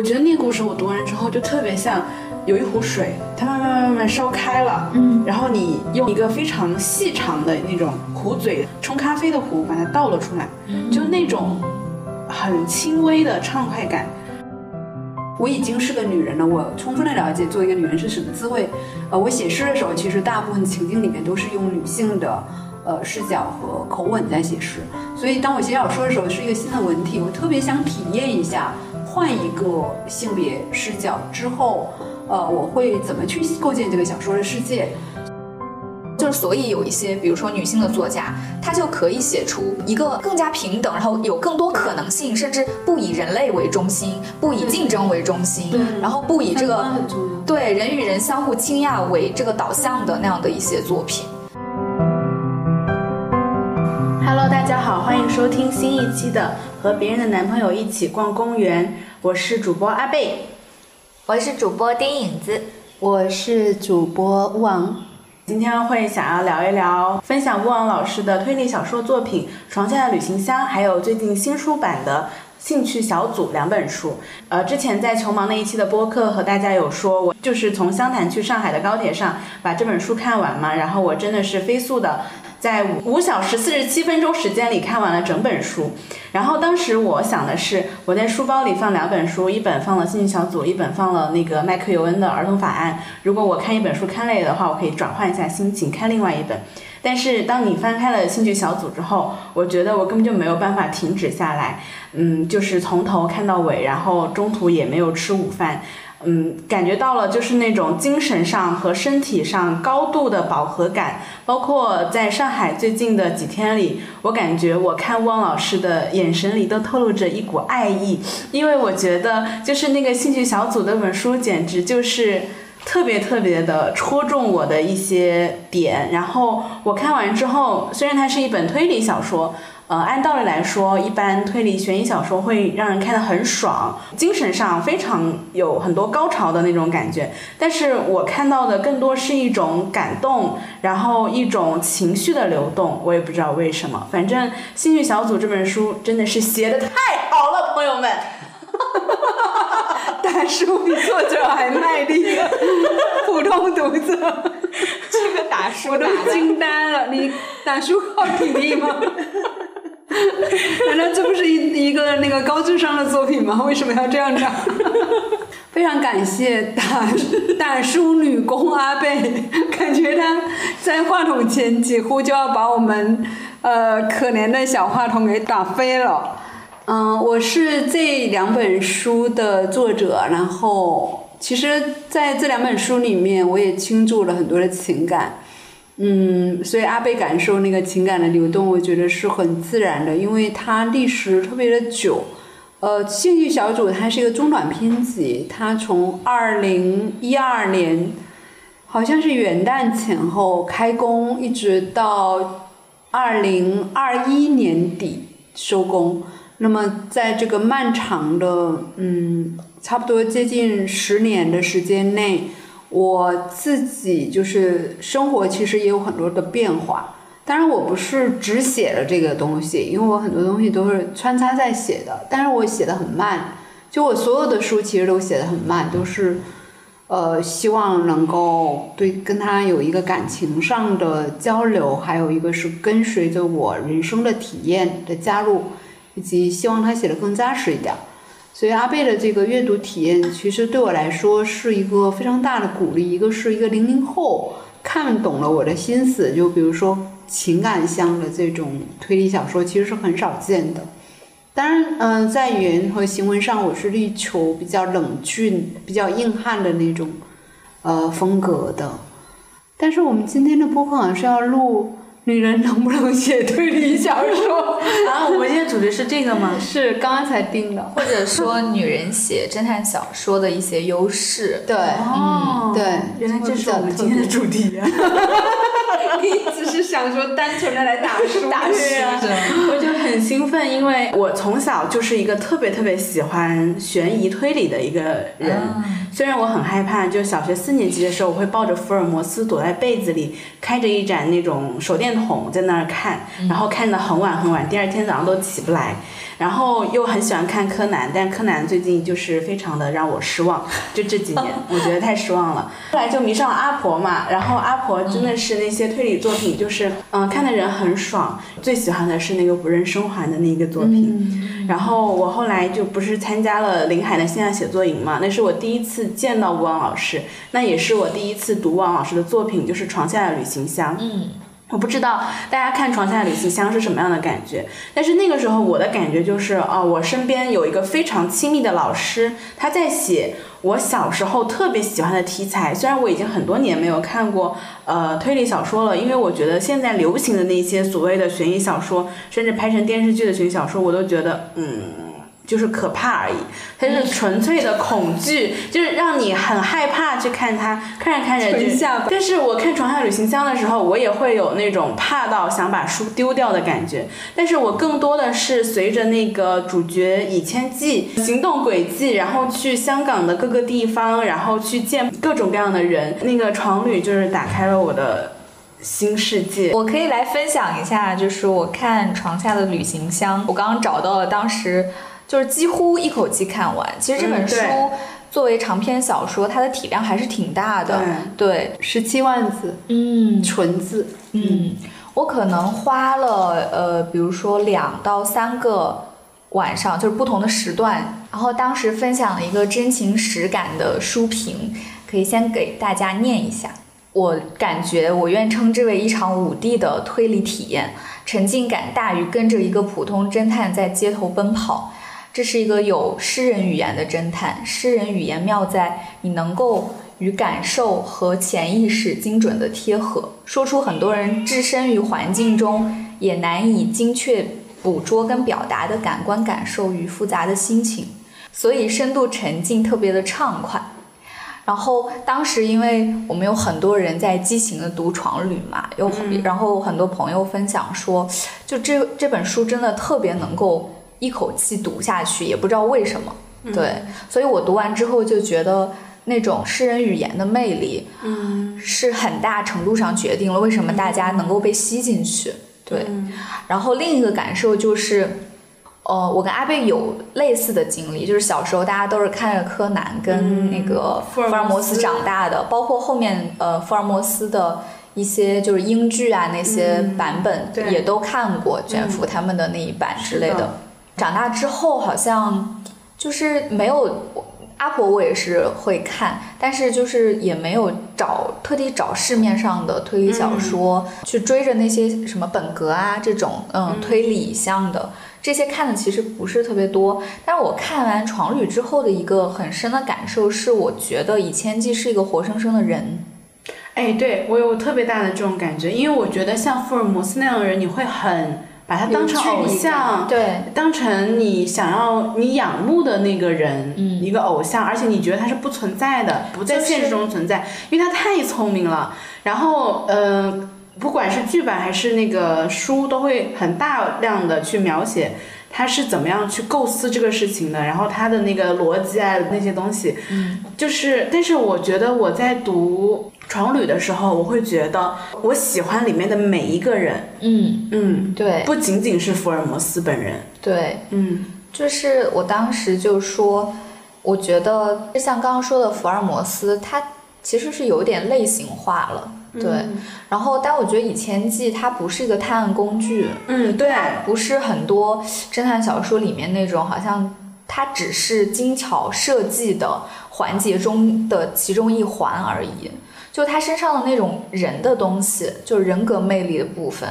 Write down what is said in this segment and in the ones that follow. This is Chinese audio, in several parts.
我觉得那个故事我读完之后就特别像有一壶水，它慢慢慢慢烧开了，嗯，然后你用一个非常细长的那种壶嘴冲咖啡的壶把它倒了出来，就那种很轻微的畅快感。我已经是个女人了，我充分的了解做一个女人是什么滋味。呃，我写诗的时候，其实大部分情境里面都是用女性的呃视角和口吻在写诗，所以当我写小说的时候，是一个新的文体，我特别想体验一下，换一个性别视角之后，呃，我会怎么去构建这个小说的世界。就是所以有一些，比如说女性的作家，她就可以写出一个更加平等，然后有更多可能性，甚至不以人类为中心，不以竞争为中心，然后不以这个对人与人相互倾轧为这个导向的那样的一些作品。Hello，大家好，欢迎收听新一期的《和别人的男朋友一起逛公园》，我是主播阿贝，我是主播丁影子，我是主播乌王。今天会想要聊一聊，分享乌王老师的推理小说作品《床下的旅行箱》，还有最近新出版的《兴趣小组》两本书。呃，之前在穷忙那一期的播客和大家有说，我就是从湘潭去上海的高铁上把这本书看完嘛，然后我真的是飞速的。在五小时四十七分钟时间里看完了整本书，然后当时我想的是，我在书包里放两本书，一本放了兴趣小组，一本放了那个麦克尤恩的儿童法案。如果我看一本书看累的话，我可以转换一下心情看另外一本。但是当你翻开了兴趣小组之后，我觉得我根本就没有办法停止下来，嗯，就是从头看到尾，然后中途也没有吃午饭。嗯，感觉到了就是那种精神上和身体上高度的饱和感，包括在上海最近的几天里，我感觉我看汪老师的眼神里都透露着一股爱意，因为我觉得就是那个兴趣小组那本书简直就是特别特别的戳中我的一些点，然后我看完之后，虽然它是一本推理小说。呃，按道理来说，一般推理悬疑小说会让人看得很爽，精神上非常有很多高潮的那种感觉。但是我看到的更多是一种感动，然后一种情绪的流动。我也不知道为什么，反正《兴趣小组》这本书真的是写的太好了，朋友们。大叔比作者还卖力，普通读者，这个大叔我都惊呆了。你大叔靠体力吗？那个高智商的作品吗？为什么要这样讲？非常感谢大大叔女工阿贝，感觉他在话筒前几乎就要把我们呃可怜的小话筒给打飞了。嗯，我是这两本书的作者，然后其实在这两本书里面，我也倾注了很多的情感。嗯，所以阿贝感受那个情感的流动，我觉得是很自然的，因为它历史特别的久。呃，兴趣小组它是一个中短篇集，它从二零一二年，好像是元旦前后开工，一直到二零二一年底收工。那么在这个漫长的，嗯，差不多接近十年的时间内。我自己就是生活，其实也有很多的变化。当然，我不是只写了这个东西，因为我很多东西都是穿插在写的。但是我写的很慢，就我所有的书其实都写的很慢，都是呃希望能够对跟他有一个感情上的交流，还有一个是跟随着我人生的体验的加入，以及希望他写的更扎实一点。所以阿贝的这个阅读体验，其实对我来说是一个非常大的鼓励。一个是一个零零后看懂了我的心思，就比如说情感向的这种推理小说，其实是很少见的。当然，嗯，在语言和行文上，我是力求比较冷峻、比较硬汉的那种呃风格的。但是我们今天的播客好像是要录。女人能不能写推理小说？啊，我们今天主题是这个吗？是，刚刚才定的。或者说，女人写侦探小说的一些优势。对，嗯，对，原来这是我们今天的主题啊 你只是想说单纯的来打书，打书，我就很很兴奋，因为我从小就是一个特别特别喜欢悬疑推理的一个人。虽然我很害怕，就小学四年级的时候，我会抱着福尔摩斯躲在被子里，开着一盏那种手电筒在那儿看，然后看得很晚很晚，第二天早上都起不来。然后又很喜欢看柯南，但柯南最近就是非常的让我失望，就这几年我觉得太失望了。后来就迷上了阿婆嘛，然后阿婆真的是那些推理作品，就是嗯看的人很爽。最喜欢的是那个不认生还的那个作品。然后我后来就不是参加了林海的线下写作营嘛，那是我第一次见到吴王老师，那也是我第一次读王老师的作品，就是《床下的旅行箱》。嗯。我不知道大家看《床下的旅行箱》是什么样的感觉，但是那个时候我的感觉就是，哦，我身边有一个非常亲密的老师，他在写我小时候特别喜欢的题材。虽然我已经很多年没有看过呃推理小说了，因为我觉得现在流行的那些所谓的悬疑小说，甚至拍成电视剧的悬疑小说，我都觉得，嗯。就是可怕而已，它是纯粹的恐惧，就是让你很害怕去看它，看着看着就。但是我看《床下旅行箱》的时候，我也会有那种怕到想把书丢掉的感觉。但是我更多的是随着那个主角以千计行动轨迹，然后去香港的各个地方，然后去见各种各样的人。那个床旅就是打开了我的新世界。我可以来分享一下，就是我看《床下的旅行箱》，我刚刚找到了当时。就是几乎一口气看完。其实这本书作为长篇小说，它的体量还是挺大的。对，十七万字，嗯，纯字。嗯，我可能花了呃，比如说两到三个晚上，就是不同的时段。然后当时分享了一个真情实感的书评，可以先给大家念一下。我感觉我愿称之为一场五 D 的推理体验，沉浸感大于跟着一个普通侦探在街头奔跑。这是一个有诗人语言的侦探，诗人语言妙在你能够与感受和潜意识精准的贴合，说出很多人置身于环境中也难以精确捕捉跟表达的感官感受与复杂的心情，所以深度沉浸特别的畅快。然后当时因为我们有很多人在激情的读《床旅》嘛，有然后很多朋友分享说，就这这本书真的特别能够。一口气读下去，也不知道为什么，对，所以我读完之后就觉得那种诗人语言的魅力，嗯，是很大程度上决定了为什么大家能够被吸进去，对。然后另一个感受就是，呃，我跟阿贝有类似的经历，就是小时候大家都是看着柯南跟那个福尔摩斯。长大的，包括后面呃福尔摩斯的一些就是英剧啊那些版本也都看过，卷福他们的那一版之类的。长大之后好像就是没有阿婆，我也是会看，但是就是也没有找特地找市面上的推理小说去追着那些什么本格啊这种嗯推理向的这些看的其实不是特别多。但是我看完《床旅》之后的一个很深的感受是，我觉得以千纪是一个活生生的人。哎，对我有特别大的这种感觉，因为我觉得像福尔摩斯那样的人，你会很。把他当成偶像，对，当成你想要你仰慕的那个人，嗯，一个偶像，而且你觉得他是不存在的，不在现实中存在，因为他太聪明了。然后，呃，不管是剧本还是那个书，都会很大量的去描写他是怎么样去构思这个事情的，然后他的那个逻辑啊那些东西，嗯，就是，但是我觉得我在读。床旅的时候，我会觉得我喜欢里面的每一个人。嗯嗯，对，不仅仅是福尔摩斯本人。对，嗯，就是我当时就说，我觉得就像刚刚说的福尔摩斯，他其实是有点类型化了。对，然后但我觉得《以前记》它不是一个探案工具。嗯，对，不是很多侦探小说里面那种，好像它只是精巧设计的环节中的其中一环而已。就他身上的那种人的东西，就是人格魅力的部分，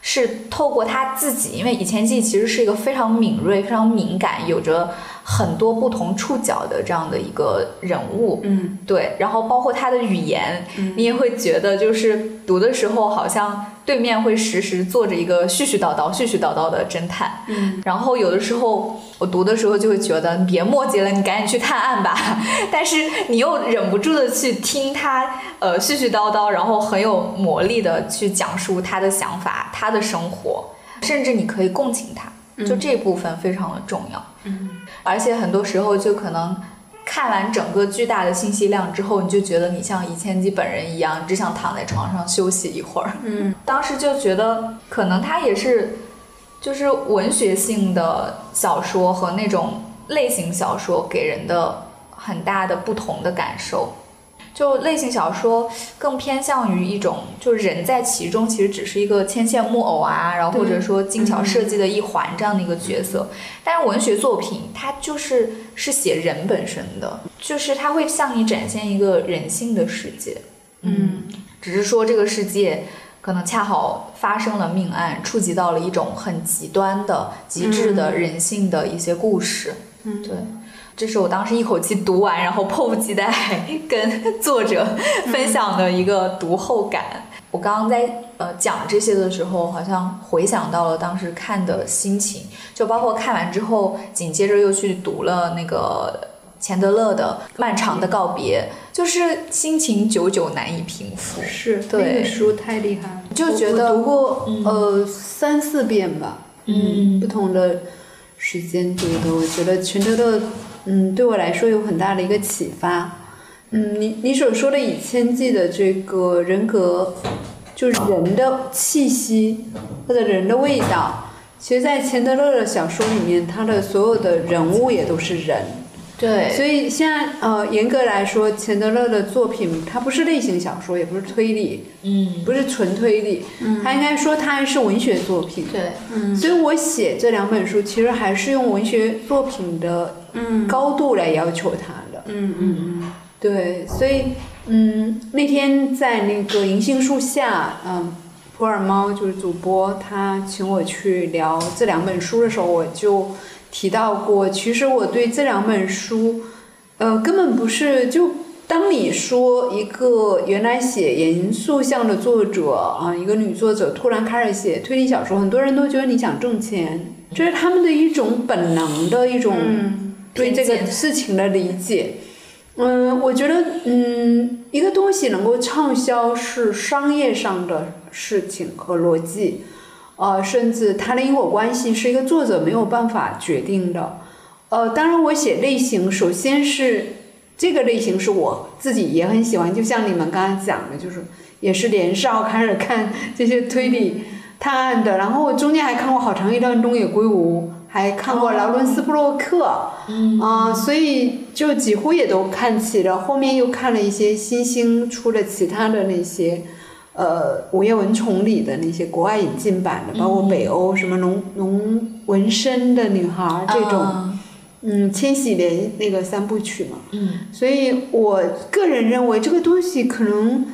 是透过他自己，因为以前自己其实是一个非常敏锐、非常敏感，有着很多不同触角的这样的一个人物。嗯，对。然后包括他的语言，你也会觉得，就是读的时候好像。对面会时时坐着一个絮絮叨叨、絮絮叨叨的侦探，嗯，然后有的时候我读的时候就会觉得，你别墨迹了，你赶紧去探案吧。但是你又忍不住的去听他，呃，絮絮叨叨，然后很有魔力的去讲述他的想法、他的生活，甚至你可以共情他。就这部分非常的重要。嗯，而且很多时候就可能看完整个巨大的信息量之后，你就觉得你像以千基本人一样，只想躺在床上休息一会儿。嗯，当时就觉得可能他也是，就是文学性的小说和那种类型小说给人的很大的不同的感受。就类型小说更偏向于一种，就是人在其中其实只是一个牵线木偶啊，然后或者说精巧设计的一环这样的一个角色。但是文学作品它就是是写人本身的，就是它会向你展现一个人性的世界。嗯，只是说这个世界可能恰好发生了命案，触及到了一种很极端的、极致的人性的一些故事。嗯，对。这是我当时一口气读完，然后迫不及待跟作者分享的一个读后感。我刚刚在呃讲这些的时候，好像回想到了当时看的心情，就包括看完之后，紧接着又去读了那个钱德勒的《漫长的告别》，就是心情久久难以平复。是对那个书太厉害了，就觉得读过、嗯呃三四遍吧，嗯不同的时间读的，我觉得钱德勒嗯对我来说有很大的一个启发。嗯，你你所说的以千计的这个人格，就是人的气息或者人的味道，其实，在钱德勒的小说里面，他的所有的人物也都是人。对，所以现在呃，严格来说，钱德勒的作品它不是类型小说，也不是推理，嗯，不是纯推理，他应该说它还是文学作品。对，嗯。所以我写这两本书，其实还是用文学作品的高度来要求它的。嗯嗯嗯。对，所以嗯，那天在那个银杏树下，嗯，普洱猫就是主播，他请我去聊这两本书的时候，我就提到过，其实我对这两本书，呃，根本不是就。当你说一个原来写严肃向的作者啊，一个女作者突然开始写推理小说，很多人都觉得你想挣钱，这是他们的一种本能的一种嗯对这个事情的理解。嗯，我觉得，嗯，一个东西能够畅销是商业上的事情和逻辑，呃，甚至它的因果关系是一个作者没有办法决定的。呃，当然，我写类型，首先是这个类型是我自己也很喜欢，就像你们刚才讲的，就是也是年少开始看这些推理探案的，然后我中间还看过好长一段东野圭吾，还看过劳伦斯布洛克，嗯啊、所以就几乎也都看齐了。后面又看了一些新兴出的其他的那些，呃，午夜蚊虫里的那些国外引进版的，包括北欧什么龙龙纹身的女孩儿这种，嗯嗯，千禧年那个三部曲嘛。嗯所以我个人认为这个东西可能，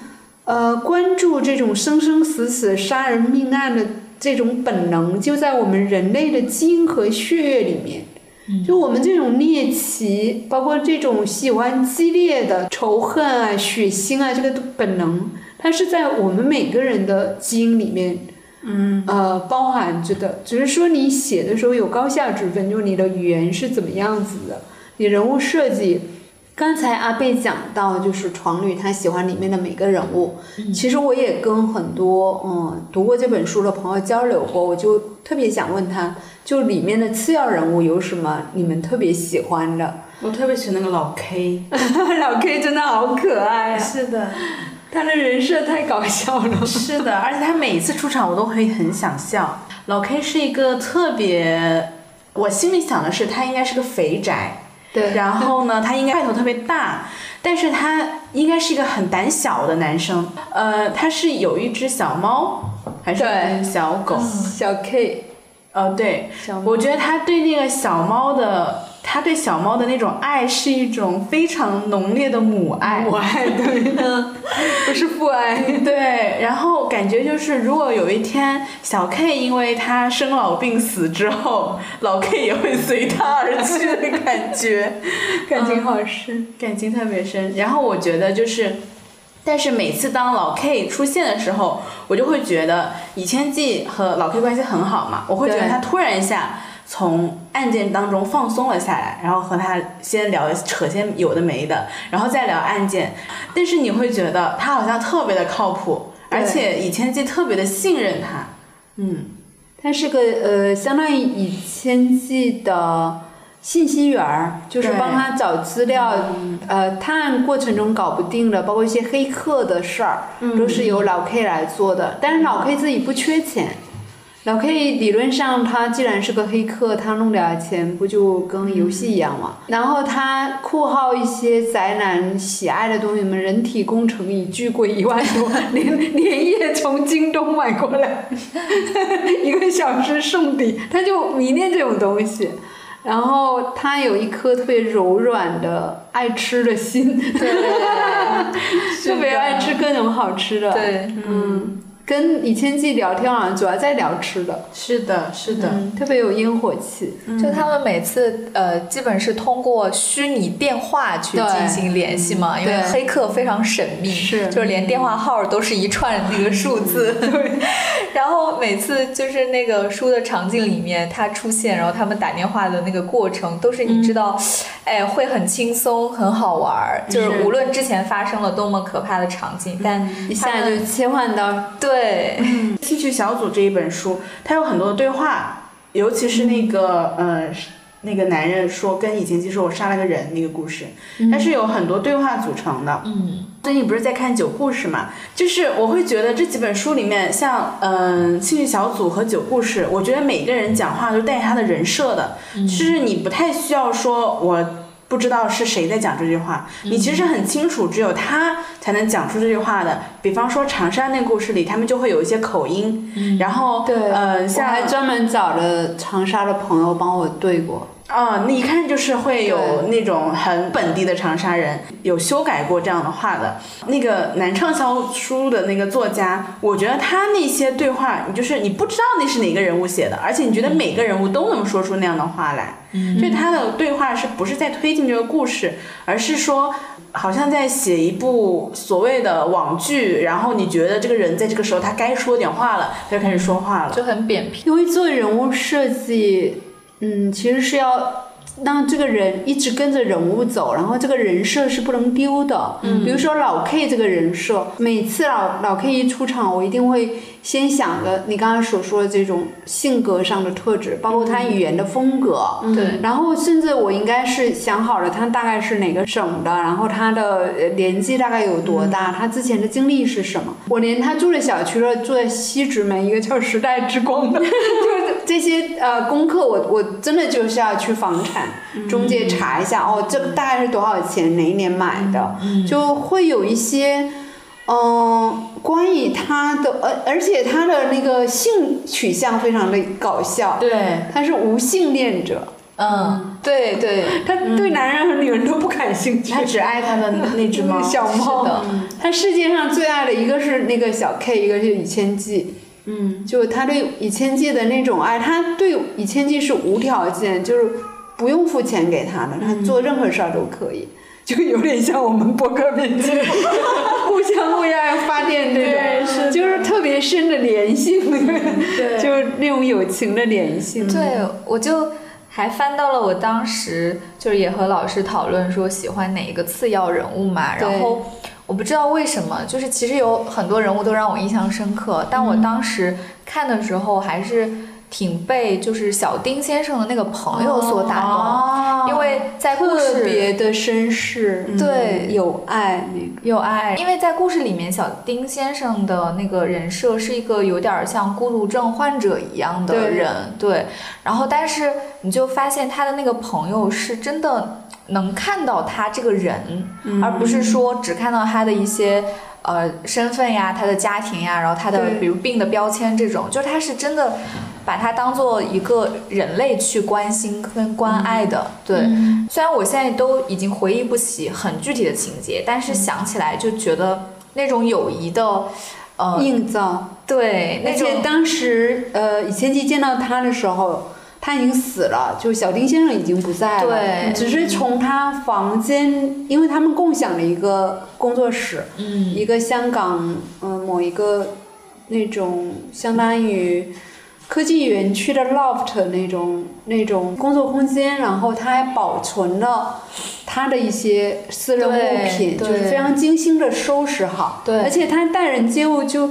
呃，关注这种生生死死、杀人命案的这种本能，就在我们人类的基因和血液里面。就我们这种猎奇，包括这种喜欢激烈的仇恨啊、血腥啊，这个本能，它是在我们每个人的基因里面，嗯呃，包含着的。只是说你写的时候有高下之分，就是你的语言是怎么样子的，你人物设计。刚才阿贝讲到，就是床女她喜欢里面的每个人物。其实我也跟很多嗯读过这本书的朋友交流过，我就特别想问他，就里面的次要人物有什么你们特别喜欢的？我特别喜欢那个老 K。老 K 真的好可爱啊，是的，他的人设太搞笑了。是的，而且他每一次出场我都会很想笑。老 K 是一个特别，我心里想的是他应该是个肥宅，对然后呢，他应该块头特别大，但是他应该是一个很胆小的男生。呃，他是有一只小猫，还是对小狗？小 K，呃，对，我觉得他对那个小猫的，他对小猫的那种爱是一种非常浓烈的母爱。母爱对，不是父爱。对，然后感觉就是，如果有一天小 K 因为他生老病死之后，老 K 也会随他而去的感觉，感情好深。感情特别深。然后我觉得就是，但是每次当老 K 出现的时候，我就会觉得以千季和老 K 关系很好嘛，我会觉得他突然一下从案件当中放松了下来，然后和他先聊扯些有的没的，然后再聊案件，但是你会觉得他好像特别的靠谱，而且以千纪特别的信任他，嗯。他是个呃，相当于以千计的信息源儿，就是帮他找资料，呃，探案过程中搞不定的，包括一些黑客的事儿，都是由老 K 来做的。但是老 K 自己不缺钱，老 K 理论上他既然是个黑客，他弄点钱不就跟游戏一样吗？然后他酷号一些宅男喜爱的东西，什么人体工程椅巨贵一万多，连连夜从京东买过来，一个小时送抵，他就迷恋这种东西。然后他有一颗特别柔软的爱吃的心，特 别爱吃各种好吃的。对，嗯，跟李千记聊天好像主要在聊吃的，是的，是的，嗯，特别有烟火气。就他们每次呃，基本是通过虚拟电话去进行联系嘛，因为黑客非常神秘，是。就是连电话号都是一串那个数字。对，然后每次就是那个书的场景里面他出现，然后他们打电话的那个过程，都是你知道，哎，会很轻松，很好玩儿。就是是。无论之前发生了多么可怕的场景，但一下就切换到对，兴趣小组这一本书，它有很多的对话，尤其是那个、呃，那个男人说跟以前就说我杀了个人那个故事，它是有很多对话组成的。嗯，最近不是在看《九故事》嘛？就是我会觉得这几本书里面，像嗯、兴趣小组和九故事，我觉得每个人讲话都带他的人设的，就是你不太需要说我。不知道是谁在讲这句话，你其实很清楚，只有他才能讲出这句话的。比方说长沙那故事里，他们就会有一些口音，然后对，呃，我像还专门找了长沙的朋友帮我对过。啊、你一看就是会有那种很本地的长沙人，有修改过这样的话的。那个南畅销书的那个作家，我觉得他那些对话，你就是你不知道那是哪个人物写的，而且你觉得每个人物都能说出那样的话来。嗯，所以他的对话是不是在推进这个故事，而是说。好像在写一部所谓的网剧，然后你觉得这个人在这个时候他该说点话了，他就开始说话了。就很扁平。因为做人物设计，嗯，其实是要让这个人一直跟着人物走，然后这个人设是不能丢的。嗯，比如说老 K 这个人设，每次老老 K 一出场，我一定会先想着你刚刚所说的这种性格上的特质，包括他语言的风格。对，然后甚至我应该是想好了他大概是哪个省的，然后他的呃年纪大概有多大，他之前的经历是什么。我连他住的小区了，住在西直门一个叫时代之光的，就是这些呃功课我，我真的就是要去房产中介查一下，哦，这个大概是多少钱，哪一年买的，就会有一些。嗯，关于他的，而而且他的那个性取向非常的搞笑，对，他是无性恋者，嗯，对对，他对男人和女人都不感兴趣。他只爱他的那只猫。小猫。是的，他世界上最爱的一个是那个小 K，一个是李千计。嗯，就他对以千计的那种爱，他对以千计是无条件，就是不用付钱给他的，他做任何事儿都可以。就有点像我们博客编辑，互相为爱发电这对种，是就是特别深的联性，对 就是那种友情的联性。对，我就还翻到了我当时就是也和老师讨论说喜欢哪一个次要人物嘛，然后我不知道为什么，就是其实有很多人物都让我印象深刻，但我当时看的时候还是挺被就是小丁先生的那个朋友所打动，哦，因为在故特事别的绅士，对有爱那个。有爱，因为在故事里面，小丁先生的那个人设是一个有点儿像孤独症患者一样的对人，对。然后，但是你就发现他的那个朋友是真的能看到他这个人，而不是说只看到他的一些呃身份呀、他的家庭呀，然后他的比如病的标签这种，就是他是真的把他当做一个人类去关心跟关爱的，对。虽然我现在都已经回忆不起很具体的情节，但是想起来就觉得那种友谊的，呃，映照，对，那而且种当时呃，以前期见到他的时候，他已经死了，就小丁先生已经不在了，对。只是从他房间，因为他们共享了一个工作室，嗯。一个香港嗯、呃某一个那种相当于科技园区的 loft 那种那种工作空间，然后他还保存了他的一些私人物品，就是非常精心的收拾好。对。而且他待人接物就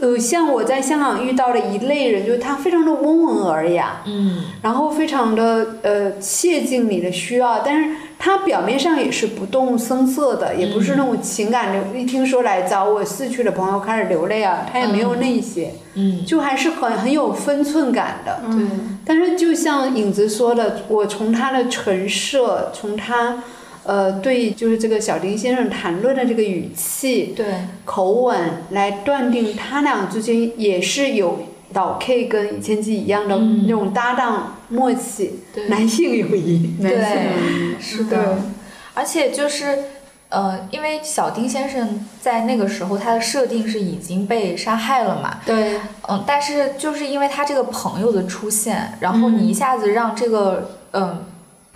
呃，像我在香港遇到的一类人，就是他非常的温文尔雅，嗯。然后非常的呃切近你的需要，但是他表面上也是不动声色的，也不是那种情感流，一听说来找我逝去的朋友开始流泪啊，他也没有那些，嗯，就还是很很有分寸感的。对，但是就像影子说的，我从他的陈设，从他呃对就是这个小丁先生谈论的这个语气、对，口吻来断定他俩之间也是有老 K 跟以前记一样的嗯那种搭档默契，对男性友谊。男性对，是的，而且就是。呃，因为小丁先生在那个时候他的设定是已经被杀害了嘛，对，嗯，但是就是因为他这个朋友的出现，然后你一下子让这个嗯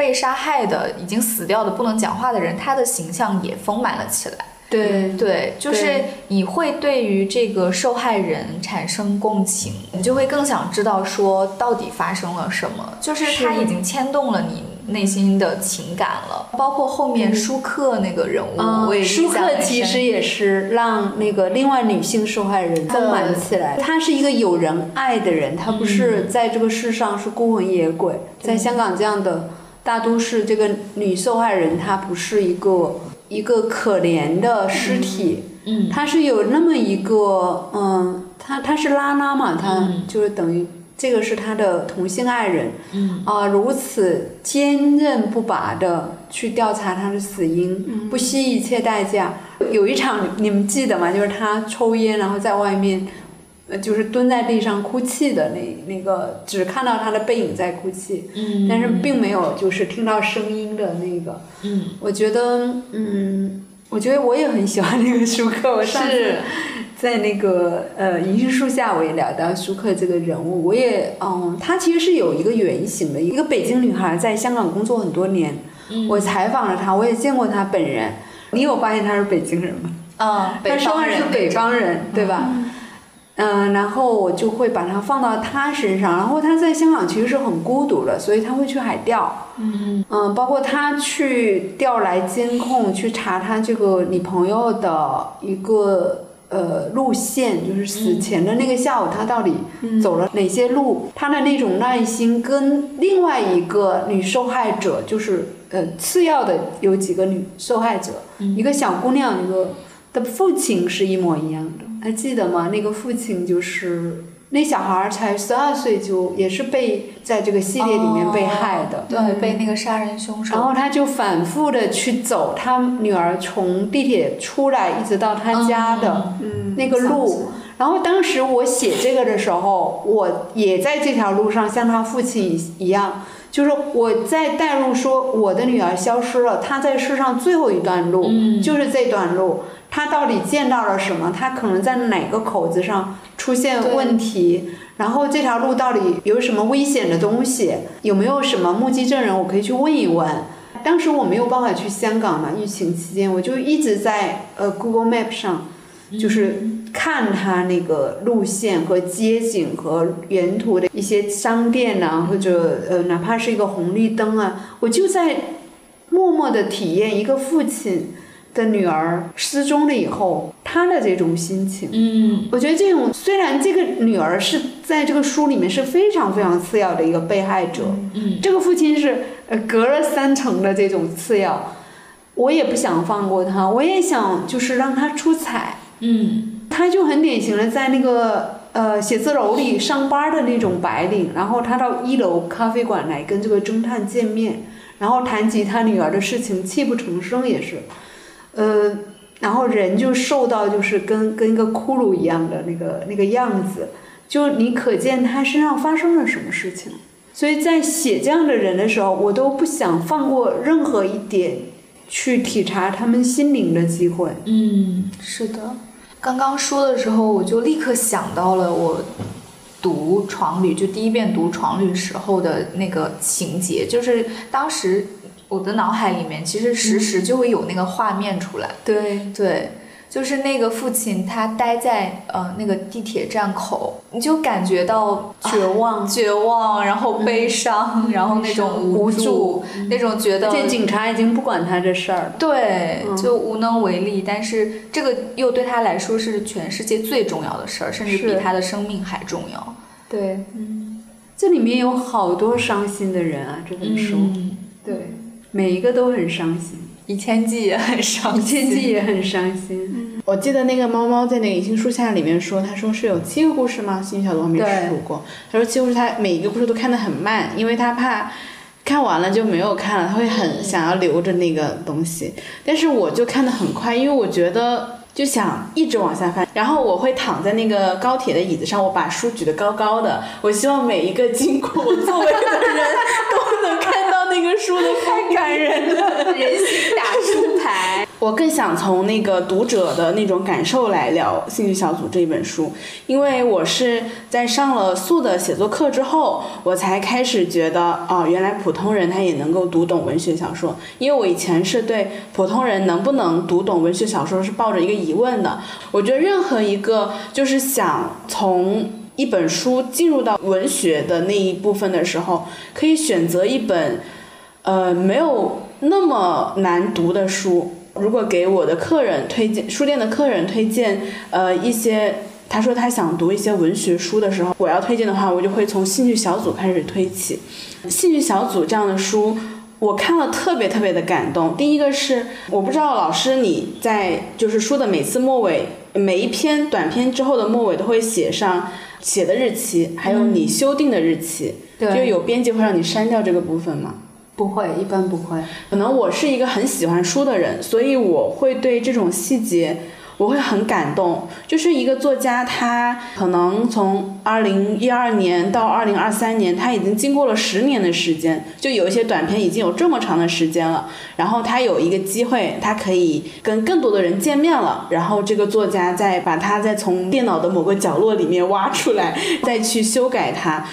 被杀害的已经死掉的不能讲话的人，他的形象也丰满了起来。对，对，就是你会对于这个受害人产生共情，你就会更想知道说到底发生了什么，就是他已经牵动了你内心的情感了。包括后面舒克那个人物，嗯我也，舒克其实也是让那个另外女性受害人丰满起来。他是一个有人爱的人，他不是在这个世上是孤魂野鬼。在香港这样的大都市，这个女受害人她不是一个一个可怜的尸体，嗯她是有那么一个，嗯，她她是拉拉嘛，她嗯。就是等于这个是她的同性爱人，嗯。啊、如此坚韧不拔的去调查她的死因，不惜一切代价。有一场你们记得吗？就是他抽烟，然后在外面，呃，就是蹲在地上哭泣的那那个，只看到他的背影在哭泣，嗯但是并没有就是听到声音的那个。嗯我觉得，嗯，我觉得我也很喜欢那个舒克。我上次是在那个呃银杏树下，我也聊到舒克这个人物。我也，嗯，他其实是有一个原型的，一个北京女孩，在香港工作很多年。嗯我采访了她，我也见过她本人。你有发现她是北京人吗？啊，她说的是北方人，对吧？嗯，然后我就会把它放到他身上，然后他在香港其实是很孤独的，所以他会去海钓，嗯。嗯，包括他去调来监控，去查他这个女朋友的一个呃路线，就是死前的那个下午，他到底走了哪些路？他的那种耐心跟另外一个女受害者，就是呃次要的有几个女受害者，一个小姑娘，一个的父亲是一模一样的，还记得吗？那个父亲就是。那小孩儿才十二岁，就也是被在这个系列里面被害的。对，被那个杀人凶手。然后他就反复的去走他女儿从地铁出来一直到他家的嗯那个路。然后当时我写这个的时候，我也在这条路上像他父亲一样，就是我在带入说我的女儿消失了，她在世上最后一段路、嗯就是这段路，她到底见到了什么？她可能在哪个口子上出现问题？然后这条路到底有什么危险的东西？有没有什么目击证人？我可以去问一问。当时我没有办法去香港嘛，疫情期间，我就一直在呃 Google Map 上，就是看它那个路线和街景和沿途的一些商店呐、或者呃哪怕是一个红绿灯啊，我就在默默的体验一个父亲的女儿失踪了以后他的这种心情。嗯我觉得这种虽然这个女儿是在这个书里面是非常非常次要的一个被害者，嗯这个父亲是呃隔了三层的这种次要，我也不想放过他，我也想就是让他出彩。嗯他就很典型的在那个呃写字楼里上班的那种白领，然后他到一楼咖啡馆来跟这个侦探见面，然后谈及他女儿的事情，泣不成声也是，呃，然后人就瘦到就是跟跟一个骷髅一样的那个那个样子，就你可见他身上发生了什么事情。所以在写这样的人的时候，我都不想放过任何一点去体察他们心灵的机会。嗯，是的。刚刚说的时候，我就立刻想到了我读《床旅》就第一遍读《床旅》时候的那个情节，就是当时我的脑海里面其实时时就会有那个画面出来。对，对，就是那个父亲他待在呃那个地铁站口，你就感觉到绝望、绝望，然后悲伤，然后那种无助，那种觉得，这警察已经不管他这事儿了，对，就无能为力。但是这个又对他来说是全世界最重要的事儿，甚至比他的生命还重要。对，嗯，这里面有好多伤心的人啊，这本书，对，每一个都很伤心。一千季也很伤心，一千季也很伤心。我记得那个猫猫在那个银杏树下里面说，他说是有七个故事吗？幸运小组还没数过。他说七个故事，他每一个故事都看得很慢，因为他怕看完了就没有看了，他会很想要留着那个东西。但是我就看的很快，因为我觉得就想一直往下翻。然后我会躺在那个高铁的椅子上，我把书举得高高的，我希望每一个经过我座位的人都能看到那个书的太感人了，人心打书牌。我更想从那个读者的那种感受来聊《兴趣小组》这一本书，因为我是在上了素的写作课之后，我才开始觉得，哦，原来普通人他也能够读懂文学小说。因为我以前是对普通人能不能读懂文学小说是抱着一个疑问的。我觉得任何一个就是想从一本书进入到文学的那一部分的时候，可以选择一本，呃，没有那么难读的书。如果给我的客人推荐书店的客人推荐，呃，一些他说他想读一些文学书的时候，我要推荐的话，我就会从兴趣小组开始推起。兴趣小组这样的书，我看了特别特别的感动。第一个是我不知道老师你在就是书的每次末尾，每一篇短篇之后的末尾都会写上写的日期，还有你修订的日期，就有编辑会让你删掉这个部分吗？不会，一般不会。可能我是一个很喜欢书的人，所以我会对这种细节，我会很感动。就是一个作家，他可能从二零一二年到二零二三年，他已经经过了十年的时间，就有一些短片已经有这么长的时间了。然后他有一个机会，他可以跟更多的人见面了。然后这个作家再把他再从电脑的某个角落里面挖出来，再去修改它。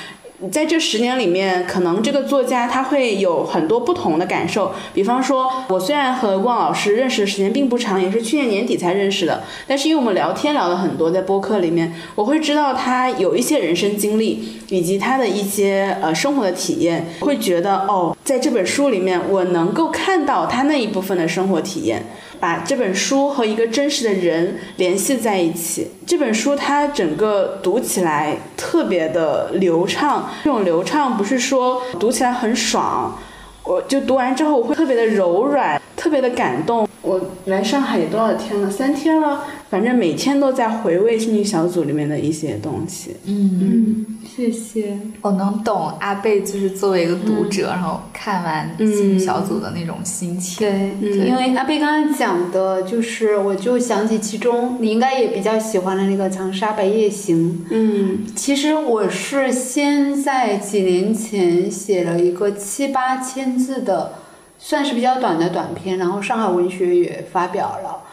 在这十年里面，可能这个作家他会有很多不同的感受。比方说，我虽然和汪老师认识的时间并不长，也是去年年底才认识的，但是因为我们聊天聊了很多，在播客里面，我会知道他有一些人生经历，以及他的一些呃生活的体验，会觉得哦，在这本书里面，我能够看到他那一部分的生活体验。把这本书和一个真实的人联系在一起。这本书它整个读起来特别的流畅，这种流畅不是说读起来很爽，我就读完之后我会特别的柔软，特别的感动。我来上海多少天了？三天了。反正每天都在回味心理小组里面的一些东西。嗯嗯，谢谢。我能懂阿贝就是作为一个读者，然后看完心理小组的那种心情。对，因为阿贝刚刚讲的，就是我就想起其中你应该也比较喜欢的那个《长沙白夜行》。嗯，其实我是先在几年前写了一个七八千字的，算是比较短的短篇，然后上海文学也发表了。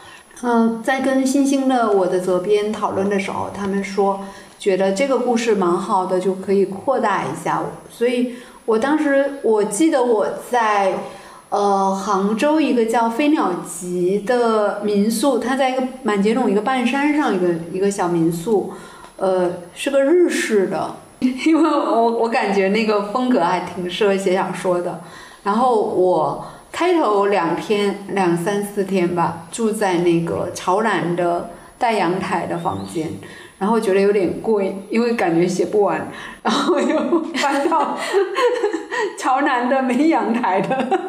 嗯，在跟星星的我的责编讨论的时候，他们说觉得这个故事蛮好的，就可以扩大一下。所以我当时我记得我在呃杭州一个叫飞鸟集的民宿，它在一个满街弄一个半山上一个一个小民宿，呃是个日式的，因为我我感觉那个风格还挺适合写小说的。然后我。开头两天两三四天吧，住在那个朝南的带阳台的房间，然后觉得有点贵，因为感觉写不完，然后又搬到 朝南的没阳台的，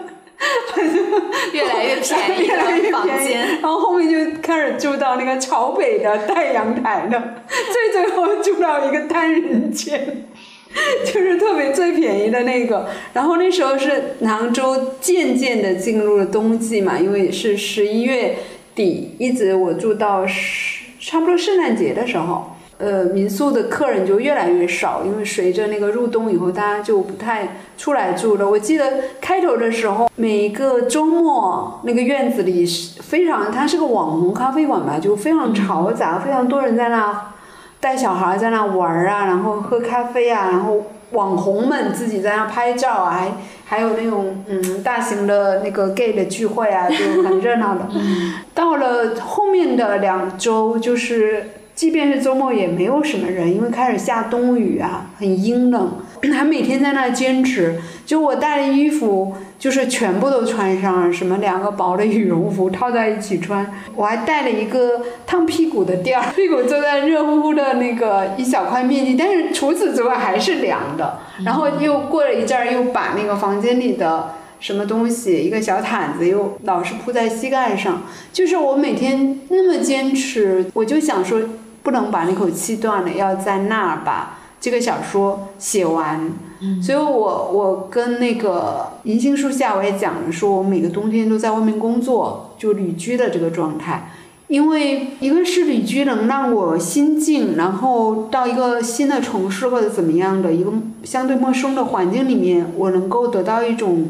越来越便宜的房间，然后后面就开始住到那个朝北的带阳台的，最最后住到一个单人间。就是特别最便宜的那个，然后那时候是杭州渐渐的进入了冬季嘛，因为是十一月底，一直我住到十差不多圣诞节的时候，呃，民宿的客人就越来越少，因为随着那个入冬以后，大家就不太出来住了。我记得开头的时候，每一个周末那个院子里是非常，它是个网红咖啡馆吧，就非常嘈杂，非常多人在那。带小孩在那玩啊，然后喝咖啡啊，然后网红们自己在那拍照啊，还还有那种嗯大型的那个 gay 的聚会啊，就很热闹的。到了后面的两周，就是即便是周末也没有什么人，因为开始下冬雨啊，很阴冷，还每天在那坚持。就我带的衣服。就是全部都穿上，什么两个薄的羽绒服套在一起穿，我还带了一个烫屁股的垫儿，屁股坐在热乎乎的那个一小块面积，但是除此之外还是凉的。然后又过了一阵儿，又把那个房间里的什么东西，一个小毯子又老是铺在膝盖上。就是我每天那么坚持，我就想说，不能把那口气断了，要在那儿把这个小说写完。所以，我我跟那个银杏树下我也讲了，说我每个冬天都在外面工作，就旅居的这个状态。因为一个是旅居能让我心静，然后到一个新的城市或者怎么样的一个相对陌生的环境里面，我能够得到一种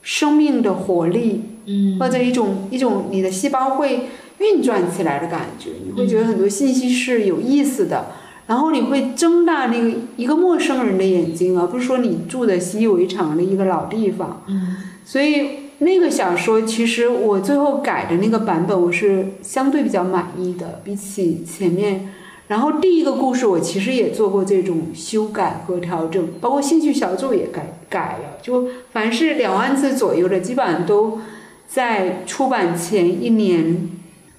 生命的活力，嗯，或者一种一种你的细胞会运转起来的感觉，你会觉得很多信息是有意思的。然后你会睁大那个一个陌生人的眼睛，而不是说你住的习以为常的一个老地方。嗯，所以那个小说其实我最后改的那个版本，我是相对比较满意的，比起前面。然后第一个故事我其实也做过这种修改和调整，包括兴趣小组也改改了，就凡是两万字左右的，基本上都在出版前一年。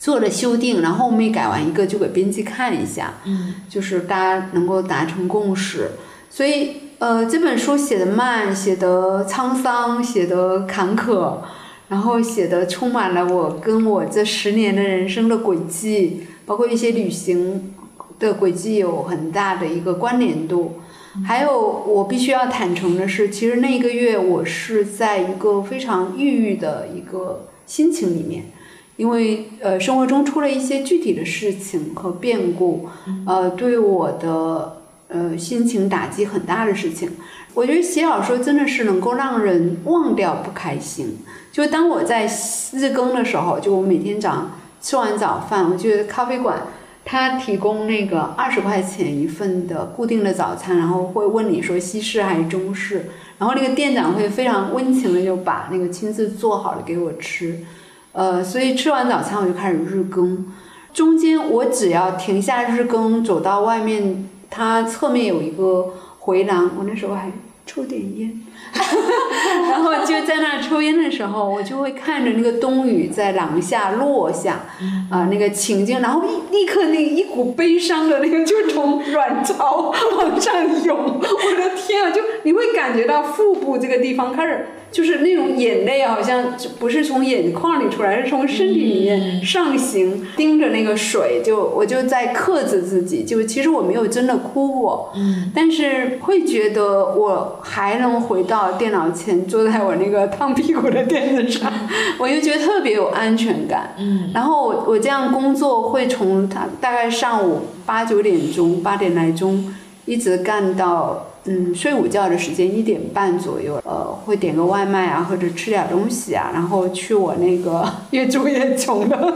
做了修订，然后我们也改完一个就给编辑看一下，嗯，就是大家能够达成共识。所以，呃，这本书写的慢，写的沧桑，写的坎坷，然后写的充满了我跟我这十年的人生的轨迹，包括一些旅行的轨迹有很大的一个关联度。还有，我必须要坦诚的是，其实那一个月我是在一个非常抑郁的一个心情里面。因为呃，生活中出了一些具体的事情和变故，呃，对我的呃心情打击很大的事情。我觉得写小说真的是能够让人忘掉不开心。就当我在日更的时候，就我每天早上吃完早饭，我觉得咖啡馆他提供那个二十块钱一份的固定的早餐，然后会问你说西式还是中式，然后那个店长会非常温情的就把那个亲自做好了给我吃。呃，所以吃完早餐我就开始日更，中间我只要停下日更，走到外面，它侧面有一个回廊，我那时候还抽点烟，然后就在那抽烟的时候，我就会看着那个冬雨在廊下落下，啊，那个情境，然后立立刻那一股悲伤的那个就从卵巢往上涌，我的天啊，就你会感觉到腹部这个地方开始。就是那种眼泪，好像不是从眼眶里出来，是从身体里面上行，盯着那个水，就我就在克制自己，就其实我没有真的哭过，嗯，但是会觉得我还能回到电脑前，坐在我那个烫屁股的垫子上，我就觉得特别有安全感，嗯，然后我我这样工作会从他大概上午八九点钟，八点来钟，一直干到。嗯，睡午觉的时间一点半左右，呃，会点个外卖啊，或者吃点东西啊，然后去我那个 越住越穷的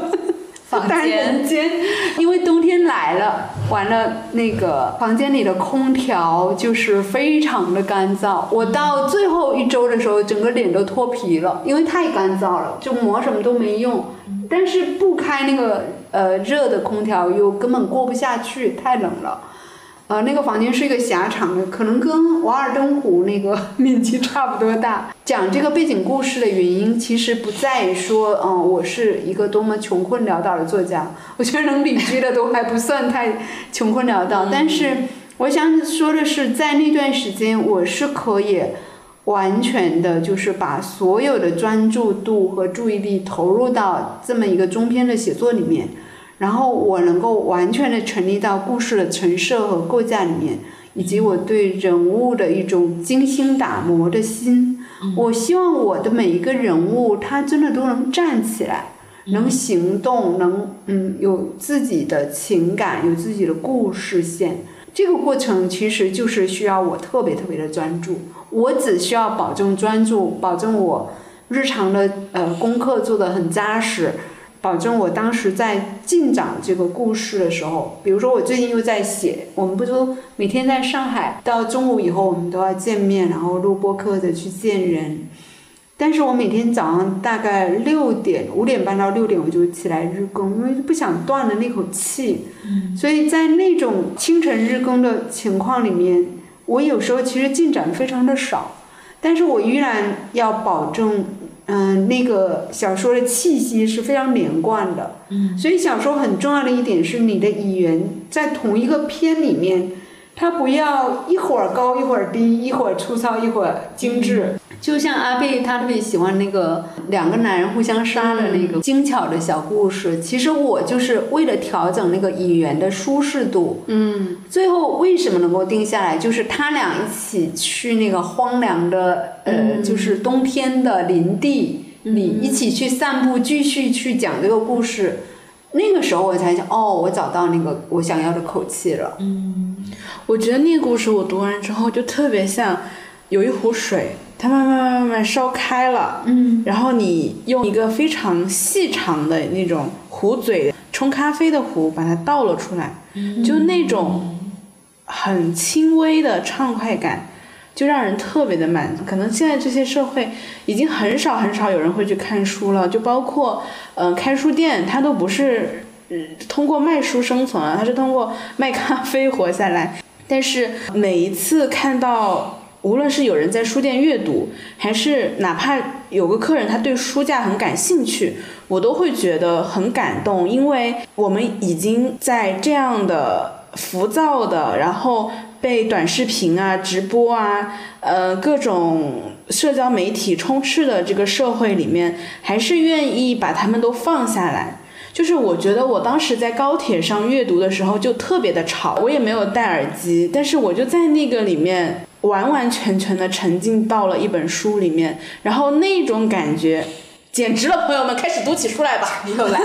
房间 间，因为冬天来了，完了那个房间里的空调就是非常的干燥。我到最后一周的时候，整个脸都脱皮了，因为太干燥了，就抹什么都没用。但是不开那个呃热的空调又根本过不下去，太冷了。呃，那个房间是一个狭长的，可能跟《瓦尔登湖》那个 面积差不多大。讲这个背景故事的原因，其实不在于说，嗯，我是一个多么穷困潦倒的作家。我觉得能旅居的都还不算太穷困潦倒。但是我想说的是，在那段时间，我是可以完全的，就是把所有的专注度和注意力投入到这么一个中篇的写作里面。然后我能够完全的沉溺到故事的陈设和构架里面，以及我对人物的一种精心打磨的心。我希望我的每一个人物，他真的都能站起来，能行动，能嗯有自己的情感，有自己的故事线。这个过程其实就是需要我特别特别的专注。我只需要保证专注，保证我日常的呃功课做得很扎实。保证我当时在进展这个故事的时候，比如说我最近又在写，我们不都每天在上海，到中午以后我们都要见面，然后录播课的去见人。但是我每天早上大概六点五点半到六点我就起来日更，因为不想断了那口气。嗯，所以在那种清晨日更的情况里面，我有时候其实进展非常的少，但是我依然要保证，嗯，那个小说的气息是非常连贯的。嗯，所以小说很重要的一点是你的语言在同一个篇里面，它不要一会儿高一会儿低，一会儿粗糙一会儿精致。就像阿贝，他特别喜欢那个两个男人互相杀的那个精巧的小故事。其实我就是为了调整那个演员的舒适度。嗯，最后为什么能够定下来？就是他俩一起去那个荒凉的，呃，就是冬天的林地里一起去散步，继续去讲这个故事。那个时候我才想，哦，我找到那个我想要的口气了。嗯，我觉得那个故事我读完之后就特别像有一壶水。它慢慢慢慢慢烧开了，嗯，然后你用一个非常细长的那种壶嘴冲咖啡的壶把它倒了出来，嗯就那种很轻微的畅快感，就让人特别的满足。可能现在这些社会已经很少很少有人会去看书了，就包括嗯开书店，它都不是通过卖书生存了，它是通过卖咖啡活下来。但是每一次看到。无论是有人在书店阅读，还是哪怕有个客人他对书架很感兴趣，我都会觉得很感动，因为我们已经在这样的浮躁的，然后被短视频啊、直播啊、呃各种社交媒体充斥的这个社会里面，还是愿意把他们都放下来。就是我觉得我当时在高铁上阅读的时候就特别的吵，我也没有戴耳机，但是我就在那个里面。完完全全的沉浸到了一本书里面，然后那种感觉简直了！朋友们，开始读起书来吧！又来，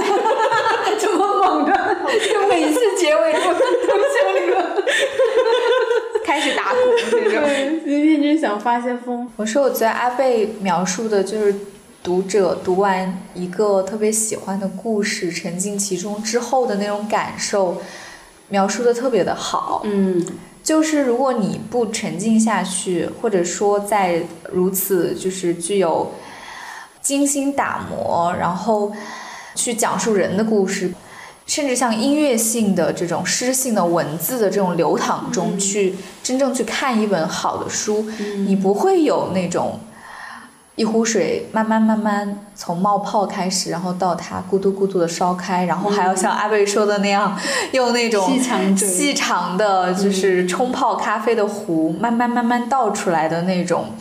这么猛的，就每次结尾都都像那个开始打鼓那种。今天真想发些疯。我说，我觉得阿贝描述的就是读者读完一个特别喜欢的故事，沉浸其中之后的那种感受，描述的特别的好。嗯。就是如果你不沉浸下去，或者说在如此就是具有精心打磨，然后去讲述人的故事，甚至像音乐性的这种诗性的文字的这种流淌中去真正去看一本好的书，你不会有那种。一壶水慢慢慢慢从冒泡开始，然后到它咕嘟咕嘟的烧开，然后还要像阿贝说的那样，用那种细长的，就是冲泡咖啡的壶，慢慢慢慢倒出来的那种，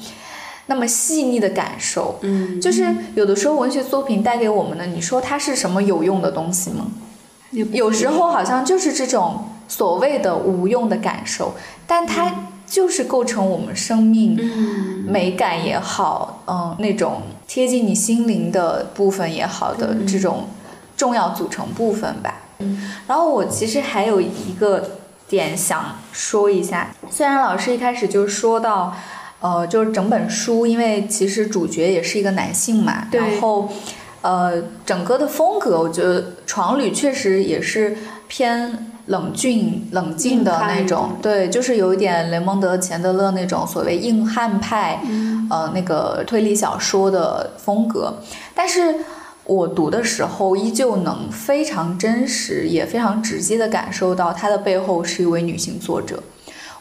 那么细腻的感受。嗯，就是有的时候文学作品带给我们的，你说它是什么有用的东西吗？有时候好像就是这种所谓的无用的感受，但它。就是构成我们生命美感也好，嗯，那种贴近你心灵的部分也好的这种重要组成部分吧。然后我其实还有一个点想说一下，虽然老师一开始就说到，呃，就是整本书，因为其实主角也是一个男性嘛，然后，呃，整个的风格，我觉得床旅确实也是偏。冷峻、冷静的那种，对，就是有一点雷蒙德·钱德勒那种所谓硬汉派，呃，那个推理小说的风格。但是我读的时候，依旧能非常真实，也非常直接的感受到，它的背后是一位女性作者。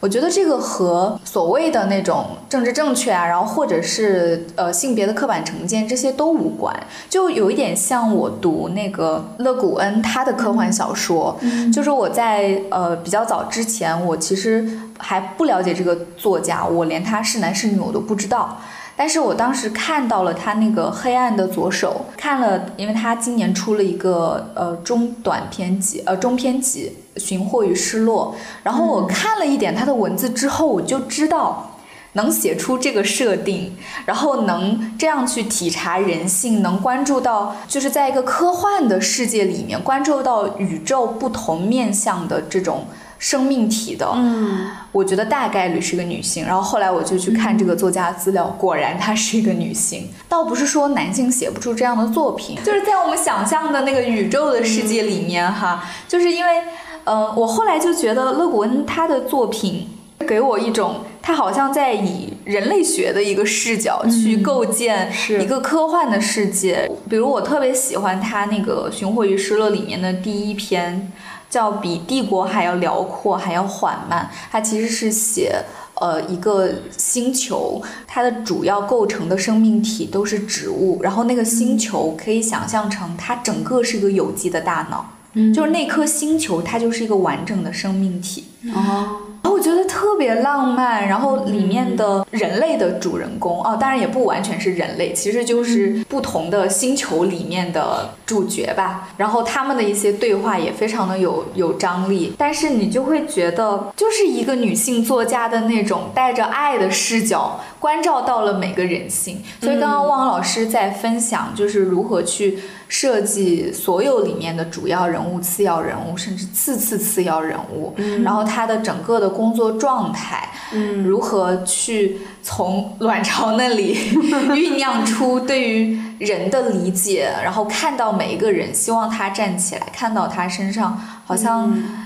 我觉得这个和所谓的那种政治正确啊，然后或者是呃性别的刻板成见这些都无关，就有一点像我读那个勒古恩他的科幻小说，就是我在呃比较早之前，我其实还不了解这个作家，我连他是男是女我都不知道。但是我当时看到了他那个《黑暗的左手》，看了，因为他今年出了一个呃中短篇集，呃中篇集《寻获与失落》，然后我看了一点他的文字之后，我就知道能写出这个设定，然后能这样去体察人性，能关注到就是在一个科幻的世界里面关注到宇宙不同面向的这种生命体的，嗯，我觉得大概率是个女性。然后后来我就去看这个作家资料，果然她是一个女性。倒不是说男性写不出这样的作品，就是在我们想象的那个宇宙的世界里面哈，就是因为，呃，我后来就觉得勒古恩他的作品给我一种，他好像在以人类学的一个视角去构建一个科幻的世界。比如我特别喜欢他那个《寻火与失落》里面的第一篇。叫比帝国还要辽阔，还要缓慢。它其实是写，呃，一个星球，它的主要构成的生命体都是植物，然后那个星球可以想象成它整个是一个有机的大脑，就是那颗星球它就是一个完整的生命体。哦，然后我觉得特别浪漫，然后里面的人类的主人公哦，当然也不完全是人类，其实就是不同的星球里面的主角吧。然后他们的一些对话也非常的有有张力，但是你就会觉得，就是一个女性作家的那种带着爱的视角，关照到了每个人性。所以刚刚汪老师在分享，就是如何去设计所有里面的主要人物、次要人物，甚至次次次要人物，然后他的整个的工作状态，嗯。如何去从卵巢那里 酝酿出对于人的理解，然后看到每一个人，希望他站起来，看到他身上好像嗯、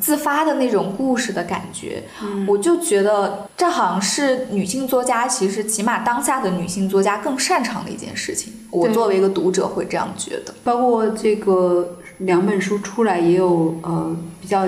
自发的那种故事的感觉，我就觉得这好像是女性作家，其实起码当下的女性作家更擅长的一件事情。我作为一个读者会这样觉得。包括这个两本书出来，也有呃比较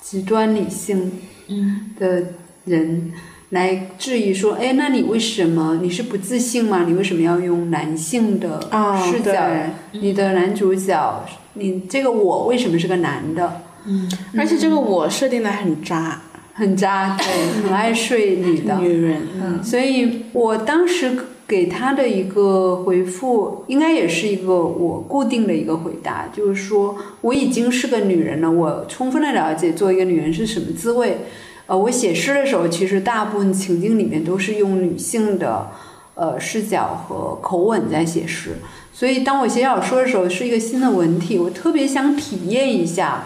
极端理性嗯的人来质疑说，哎，那你为什么你是不自信吗？你为什么要用男性的哦视角？对你的男主角，你这个我为什么是个男的？嗯而且这个我设定的很渣，很渣，对，很爱睡女的。女人，嗯所以我当时给他的一个回复，应该也是一个我固定的一个回答，就是说我已经是个女人了，我充分的了解做一个女人是什么滋味。呃，我写诗的时候，其实大部分情境里面都是用女性的呃视角和口吻在写诗，所以当我写小说的时候，是一个新的文体，我特别想体验一下，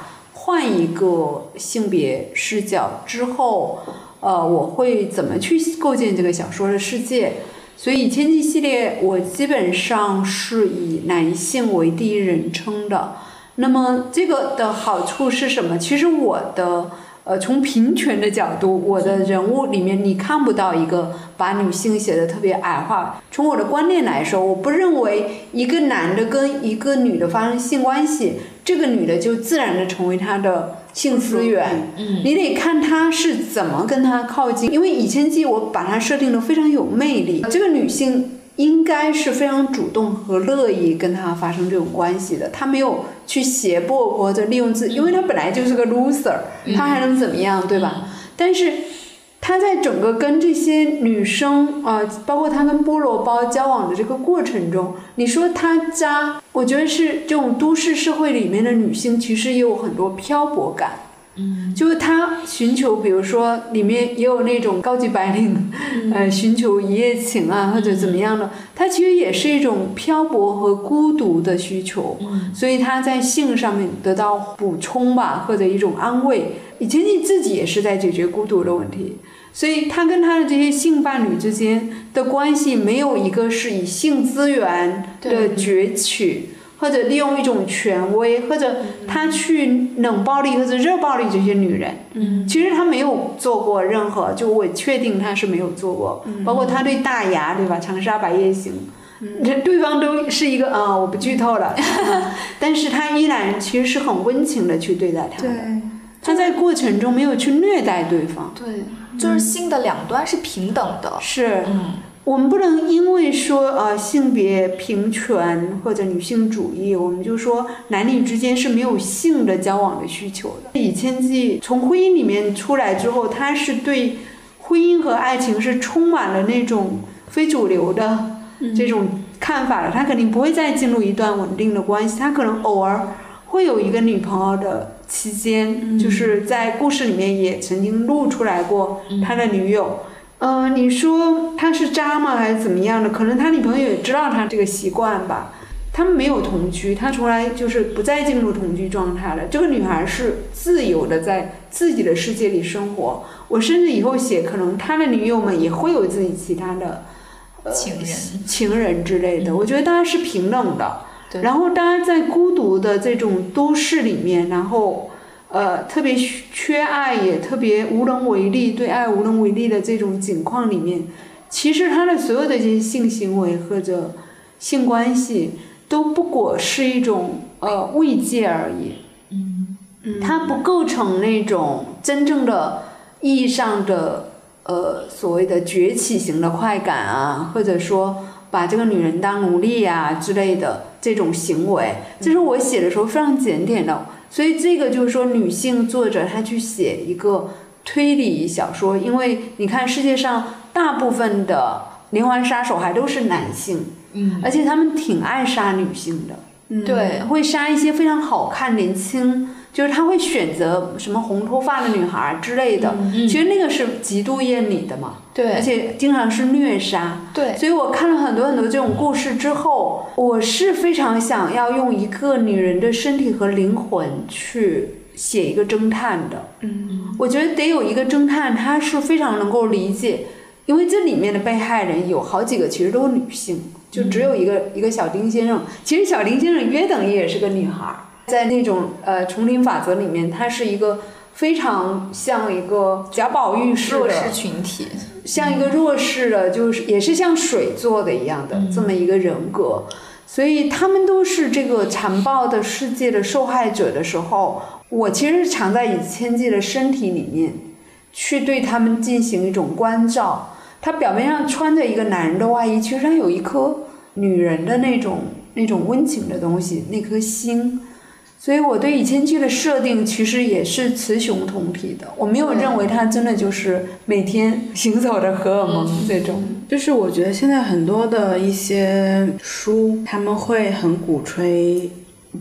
换一个性别视角之后，呃，我会怎么去构建这个小说的世界？所以《千金》系列我基本上是以男性为第一人称的。那么这个的好处是什么？其实我的呃，从平权的角度，我的人物里面你看不到一个把女性写的特别矮化。从我的观念来说，我不认为一个男的跟一个女的发生性关系，这个女的就自然的成为他的性资源。嗯你得看他是怎么跟他靠近，因为以前记我把它设定的非常有魅力，这个女性应该是非常主动和乐意跟他发生这种关系的，他没有去胁迫或者利用自，因为他本来就是个 loser，他还能怎么样，对吧？但是。他在整个跟这些女生啊、呃包括他跟菠萝包交往的这个过程中，你说他渣，我觉得是这种都市社会里面的女性，其实也有很多漂泊感。嗯就是他寻求，比如说里面也有那种高级白领，呃，寻求一夜情啊，或者怎么样的，他其实也是一种漂泊和孤独的需求。嗯所以他在性上面得到补充吧，或者一种安慰。以前你自己也是在解决孤独的问题，所以他跟他的这些性伴侣之间的关系，没有一个是以性资源的攫取。或者利用一种权威，或者他去冷暴力或者热暴力这些女人，嗯。其实他没有做过任何，就我确定他是没有做过，包括他对大牙对吧，长沙白夜行，这对方都是一个啊、我不剧透了，嗯 但是他依然其实是很温情的去对待他的，他在过程中没有去虐待对方，对，就是性的两端是平等的。是。嗯我们不能因为说呃性别平权或者女性主义，我们就说男女之间是没有性的交往的需求的。以千计从婚姻里面出来之后，他是对婚姻和爱情是充满了那种非主流的这种看法的。他肯定不会再进入一段稳定的关系，他可能偶尔会有一个女朋友的期间，就是在故事里面也曾经露出来过他的女友。呃，你说他是渣吗，还是怎么样的？可能他女朋友也知道他这个习惯吧。他们没有同居，他从来就是不再进入同居状态了。这个女孩是自由的在自己的世界里生活。我甚至以后写，可能他的女友们也会有自己其他的呃情人情人之类的。我觉得大家是平等的。对然后大家在孤独的这种都市里面，然后呃特别缺爱，也特别无能为力，对爱无能为力的这种境况里面，其实他的所有的这些性行为或者性关系，都不过是一种呃慰藉而已。嗯它不构成那种真正的意义上的呃所谓的崛起型的快感啊，或者说把这个女人当奴隶呀、之类的这种行为，这是我写的时候非常检点的。所以这个就是说，女性作者她去写一个推理小说，因为你看世界上大部分的连环杀手还都是男性，嗯，而且他们挺爱杀女性的。对，会杀一些非常好看、年轻，就是他会选择什么红头发的女孩之类的。嗯其实那个是极度艳丽的嘛，而且经常是虐杀。对，所以我看了很多很多这种故事之后，我是非常想要用一个女人的身体和灵魂去写一个侦探的。嗯，我觉得得有一个侦探，他是非常能够理解，因为这里面的被害人有好几个其实都是女性，就只有一个、一个小丁先生。其实小丁先生约等于也是个女孩儿，在那种呃丛林法则里面，她是一个非常像一个贾宝玉式的弱势群体，像一个弱势的，就是也是像水做的一样的这么一个人格，所以他们都是这个残暴的世界的受害者的时候，我其实是藏在以千纪的身体里面，去对他们进行一种关照。他表面上穿着一个男人的外衣，其实他有一颗女人的那种那种温情的东西，那颗心。所以我对以前剧的设定其实也是雌雄同体的，我没有认为它真的就是每天行走着荷尔蒙这种。就是我觉得现在很多的一些书，他们会很鼓吹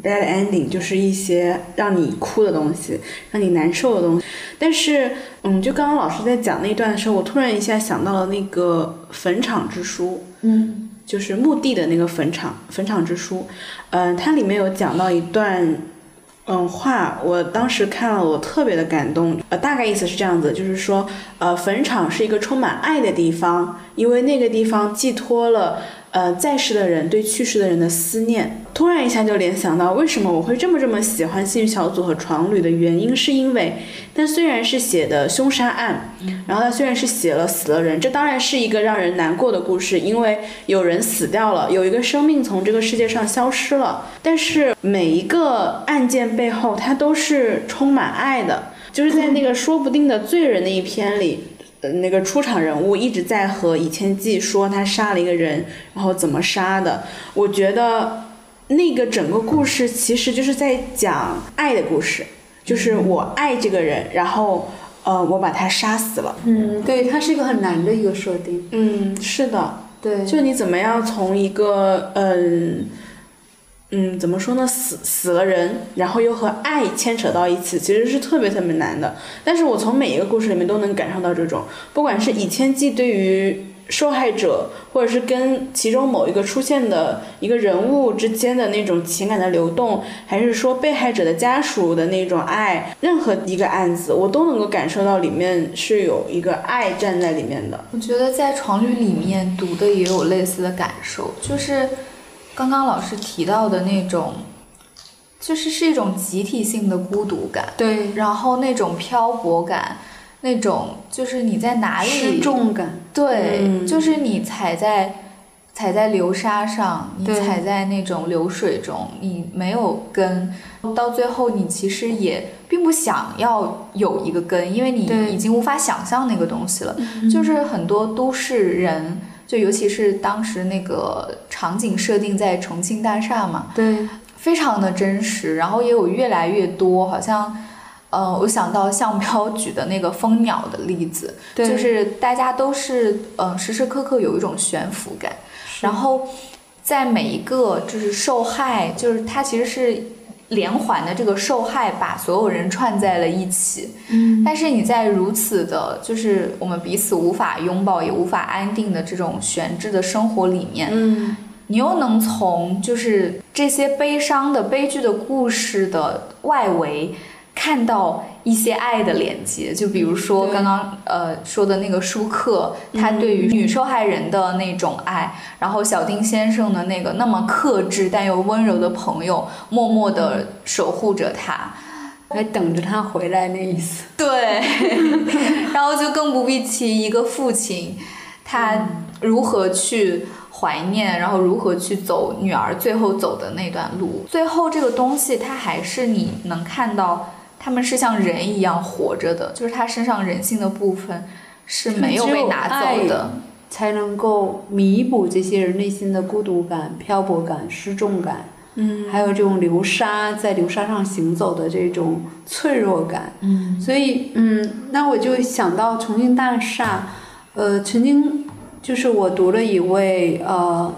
bad ending，就是一些让你哭的东西，让你难受的东西。但是，嗯，就刚刚老师在讲那段的时候，我突然一下想到了那个《坟场之书》，嗯就是墓地的那个坟场，坟场之书。嗯、它里面有讲到一段。嗯，话我当时看了，我特别的感动。呃，大概意思是这样子，就是说，呃，坟场是一个充满爱的地方，因为那个地方寄托了呃在世的人对去世的人的思念。突然一下就联想到，为什么我会这么这么喜欢《幸运小组》和《床旅》的原因，是因为，它虽然是写的凶杀案，然后它虽然是写了死了人，这当然是一个让人难过的故事，因为有人死掉了，有一个生命从这个世界上消失了。但是每一个案件背后，它都是充满爱的，就是在那个说不定的罪人那一篇里。呃，那个出场人物一直在和以千纪说他杀了一个人，然后怎么杀的。我觉得那个整个故事其实就是在讲爱的故事，就是我爱这个人，然后呃，我把他杀死了。嗯，对，它是一个很难的一个设定。嗯，是的，对，就你怎么样从一个嗯嗯怎么说呢，死死了人，然后又和爱牵扯到一起，其实是特别特别难的。但是我从每一个故事里面都能感受到这种，不管是以千纪对于受害者，或者是跟其中某一个出现的一个人物之间的那种情感的流动，还是说被害者的家属的那种爱，任何一个案子，我都能够感受到里面是有一个爱站在里面的。我觉得在《床旅》里面读的也有类似的感受，就是刚刚老师提到的那种，就是是一种集体性的孤独感，对，然后那种漂泊感，那种就是你在哪失里，重感。对，嗯。就是你踩在踩在流沙上，你踩在那种流水中，你没有根，到最后你其实也并不想要有一个根，因为你已经无法想象那个东西了。就是很多都市人，就尤其是当时那个场景设定在重庆大厦嘛，对，非常的真实，然后也有越来越多，好像，呃，我想到向彪举的那个蜂鸟的例子，对就是大家都是，嗯、时时刻刻有一种悬浮感，然后在每一个就是受害，就是它其实是连环的这个受害，把所有人串在了一起，嗯，但是你在如此的，就是我们彼此无法拥抱也无法安定的这种悬置的生活里面，嗯你又能从就是这些悲伤的悲剧的故事的外围。看到一些爱的连接，就比如说刚刚呃说的那个舒克，他对于女受害人的那种爱，然后小丁先生的那个那么克制但又温柔的朋友，默默的守护着他，还等着他回来那意思。对，然后就更不必提一个父亲，他如何去怀念，然后如何去走女儿最后走的那段路。最后这个东西，它还是你能看到。他们是像人一样活着的，就是他身上人性的部分是没有被拿走的，才能够弥补这些人内心的孤独感、漂泊感、失重感，嗯，还有这种流沙在流沙上行走的这种脆弱感，嗯，所以，嗯，那我就想到重庆大厦，呃，曾经就是我读了一位呃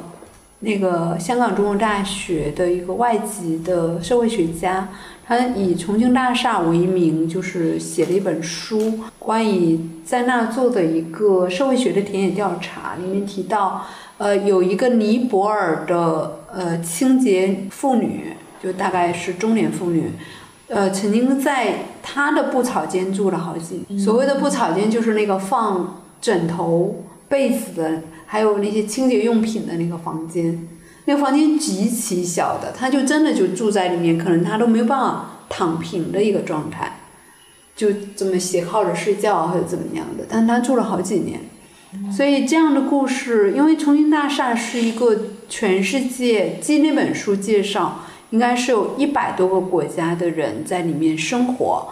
那个香港中文大学的一个外籍的社会学家。他以重庆大厦为名，就是写了一本书，关于在那做的一个社会学的田野调查。里面提到，呃，有一个尼泊尔的呃清洁妇女，就大概是中年妇女，呃，曾经在她的布草间住了好几年。所谓的布草间，就是那个放枕头、被子的，还有那些清洁用品的那个房间。那个房间极其小的，他就真的就住在里面，可能他都没有办法躺平的一个状态，就这么斜靠着睡觉或者怎么样的。但他住了好几年，所以这样的故事，因为重庆大厦是一个全世界，据那本书介绍，应该是有一百多个国家的人在里面生活，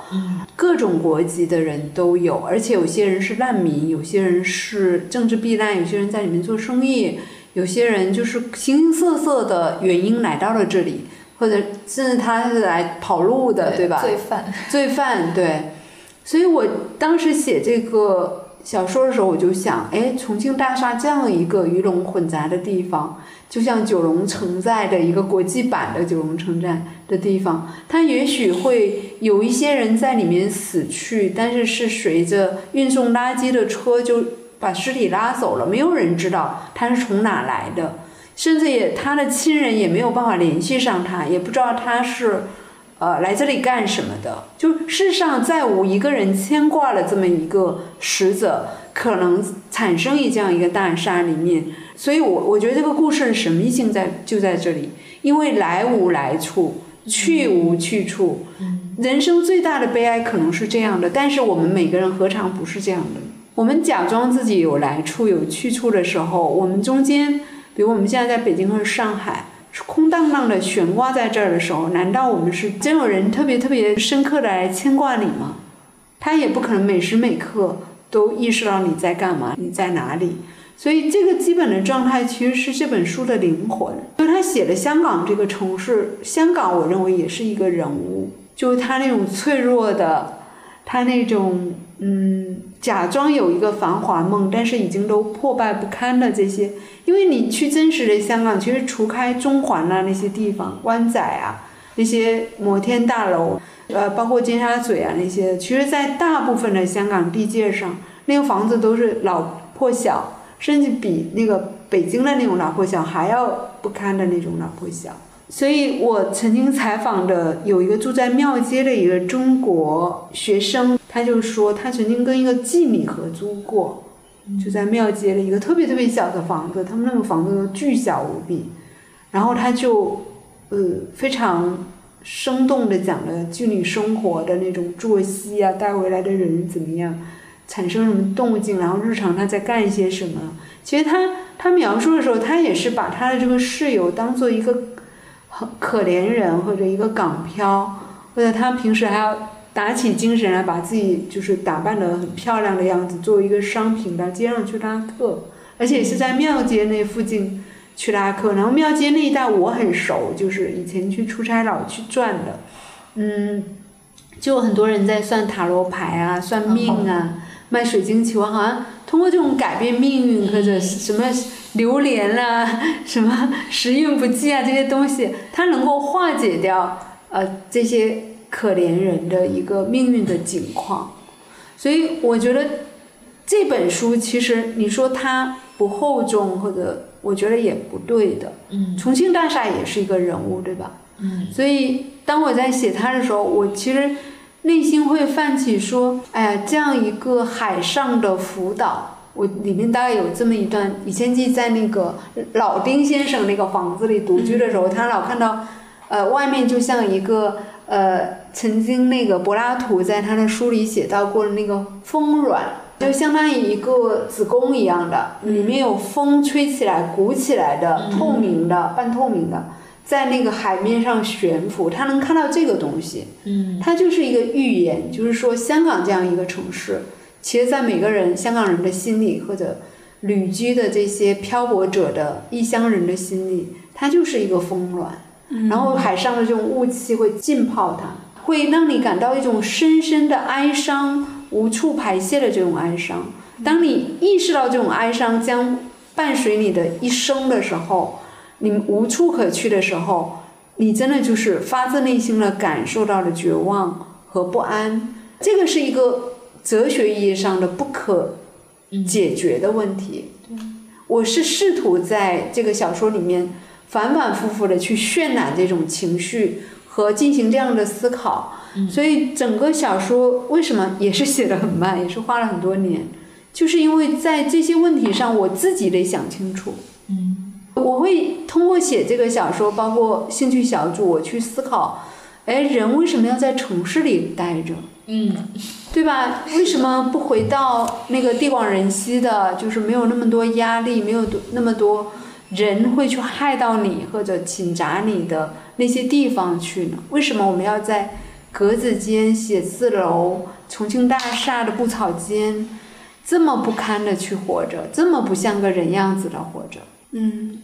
各种国籍的人都有，而且有些人是难民，有些人是政治避难，有些人在里面做生意。有些人就是形形色色的原因来到了这里，或者甚至他是来跑路的，对吧？罪犯，罪犯，对。所以我当时写这个小说的时候，我就想，哎，重庆大厦这样一个鱼龙混杂的地方，就像九龙城寨的一个国际版的九龙城寨的地方，它也许会有一些人在里面死去，但是是随着运送垃圾的车就。把尸体拉走了，没有人知道他是从哪来的，甚至也他的亲人也没有办法联系上他，也不知道他是，呃，来这里干什么的。就世上再无一个人牵挂了这么一个死者，可能产生于这样一个大厦里面。所以，我我觉得这个故事的神秘性在就在这里，因为来无来处，去无去处。人生最大的悲哀可能是这样的，但是我们每个人何尝不是这样的？我们假装自己有来处有去处的时候，我们中间，比如我们现在在北京或者上海，空荡荡的悬挂在这儿的时候，难道我们是真有人特别特别深刻的来牵挂你吗？他也不可能每时每刻都意识到你在干嘛，你在哪里。所以这个基本的状态其实是这本书的灵魂。就他写的香港这个城市，香港我认为也是一个人物，就是他那种脆弱的，他那种。嗯，假装有一个繁华梦，但是已经都破败不堪的这些，因为你去真实的香港，其实除开中环啊那些地方，湾仔啊那些摩天大楼，呃，包括尖沙咀啊那些，其实，在大部分的香港地界上，那个房子都是老破小，甚至比那个北京的那种老破小还要不堪的那种老破小。所以我曾经采访的有一个住在庙街的一个中国学生，他就说他曾经跟一个妓女合租过，就在庙街的一个特别特别小的房子，他们那个房子巨小无比。然后他就呃非常生动的讲了妓女生活的那种作息啊，带回来的人怎么样，产生什么动静，然后日常他在干一些什么。其实他他描述的时候，他也是把他的这个室友当做一个。可怜人或者一个港漂，或者他平时还要打起精神来把自己就是打扮得很漂亮的样子，作为一个商品到街上去拉客，而且是在庙街那附近去拉客。然后庙街那一带我很熟，就是以前去出差老去转的，嗯，就很多人在算塔罗牌啊，算命啊，卖水晶球，好像通过这种改变命运或者什么。榴莲啦，什么时运不济啊，这些东西，它能够化解掉呃这些可怜人的一个命运的境况，所以我觉得这本书其实你说它不厚重或者我觉得也不对的。嗯重庆大厦也是一个人物，对吧？嗯所以当我在写它的时候，我其实内心会泛起说，哎呀，这样一个海上的浮岛，我里面大概有这么一段，以前记在那个老丁先生那个房子里独居的时候，他老看到，呃，外面就像一个呃，曾经那个柏拉图在他的书里写到过的那个风卵。就相当于一个子宫一样的，里面有风吹起来、鼓起来的、透明的、半透明的，在那个海面上悬浮，他能看到这个东西，嗯。它就是一个预言，就是说香港这样一个城市，其实，在每个人香港人的心里，或者旅居的这些漂泊者的异乡人的心里，它就是一个风峦，然后海上的这种雾气会浸泡它，会让你感到一种深深的哀伤，无处排泄的这种哀伤。当你意识到这种哀伤将伴随你的一生的时候，你无处可去的时候，你真的就是发自内心的感受到了绝望和不安。这个是一个哲学意义上的不可解决的问题。我是试图在这个小说里面反反复复的去渲染这种情绪和进行这样的思考。所以整个小说为什么也是写的很慢，也是花了很多年，就是因为在这些问题上我自己得想清楚。嗯我会通过写这个小说，包括兴趣小组，我去思考，哎，人为什么要在城市里待着，嗯对吧？为什么不回到那个地广人稀的，就是没有那么多压力，没有多那么多人会去害到你或者侵扎你的那些地方去呢？为什么我们要在格子间、写字楼、重庆大厦的布草间，这么不堪的去活着，这么不像个人样子的活着？嗯，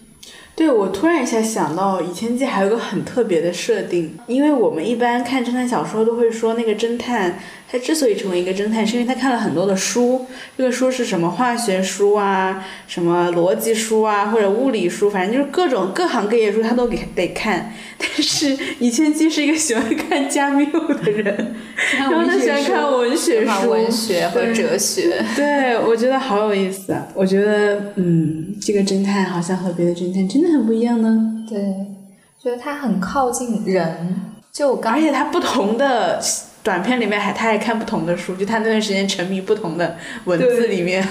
对，我突然一下想到，《倚天记》还有个很特别的设定，因为我们一般看侦探小说都会说，那个侦探他之所以成为一个侦探，是因为他看了很多的书，这个书是什么化学书啊，什么逻辑书啊，或者物理书，反正就是各种各行各业书他都给得看。但是倚天记是一个喜欢看加缪的人，然后他喜欢看文学书，文学和对哲学。对，我觉得好有意思啊！我觉得，嗯，这个侦探好像和别的侦探真的很不一样呢。对，觉得他很靠近人。就我刚而且他不同的短片里面还他还看不同的书，就他那段时间沉迷不同的文字里面。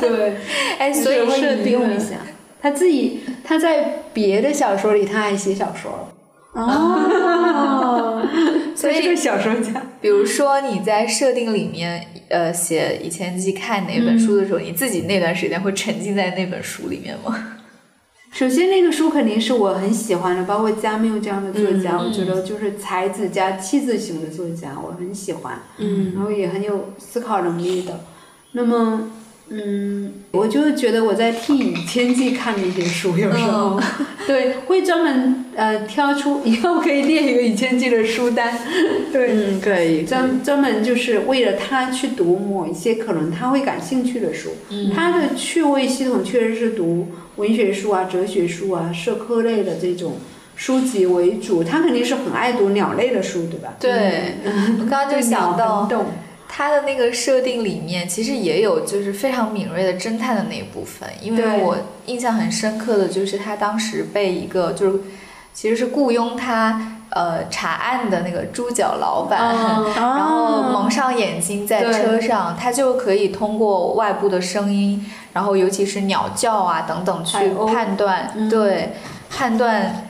对，哎，所以设定了一下。他自己他在别的小说里他还写小说了，哦，所以他是个小说家。比如说你在设定里面，呃，写《以前自己》看哪本书的时候，你自己那段时间会沉浸在那本书里面吗？首先，那个书肯定是我很喜欢的，包括加缪这样的作家，嗯我觉得就是才子加妻子型的作家，我很喜欢。嗯然后也很有思考能力的。那么，嗯，我就觉得我在替《倚天记》看那些书，有时候、对会专门呃挑出，以后可以列一个《倚天记》的书单，对。嗯，可以，专专门就是为了他去读某一些可能他会感兴趣的书，他的趣味系统确实是读文学书啊、哲学书啊、社科类的这种书籍为主，他肯定是很爱读鸟类的书，对吧？对，我刚刚就想到它的那个设定里面，其实也有就是非常敏锐的侦探的那一部分，因为我印象很深刻的就是他当时被一个就是其实是雇佣他呃查案的那个猪脚老板，嗯然后蒙上眼睛在车上，他就可以通过外部的声音，然后尤其是鸟叫啊等等去判断，嗯。对，判断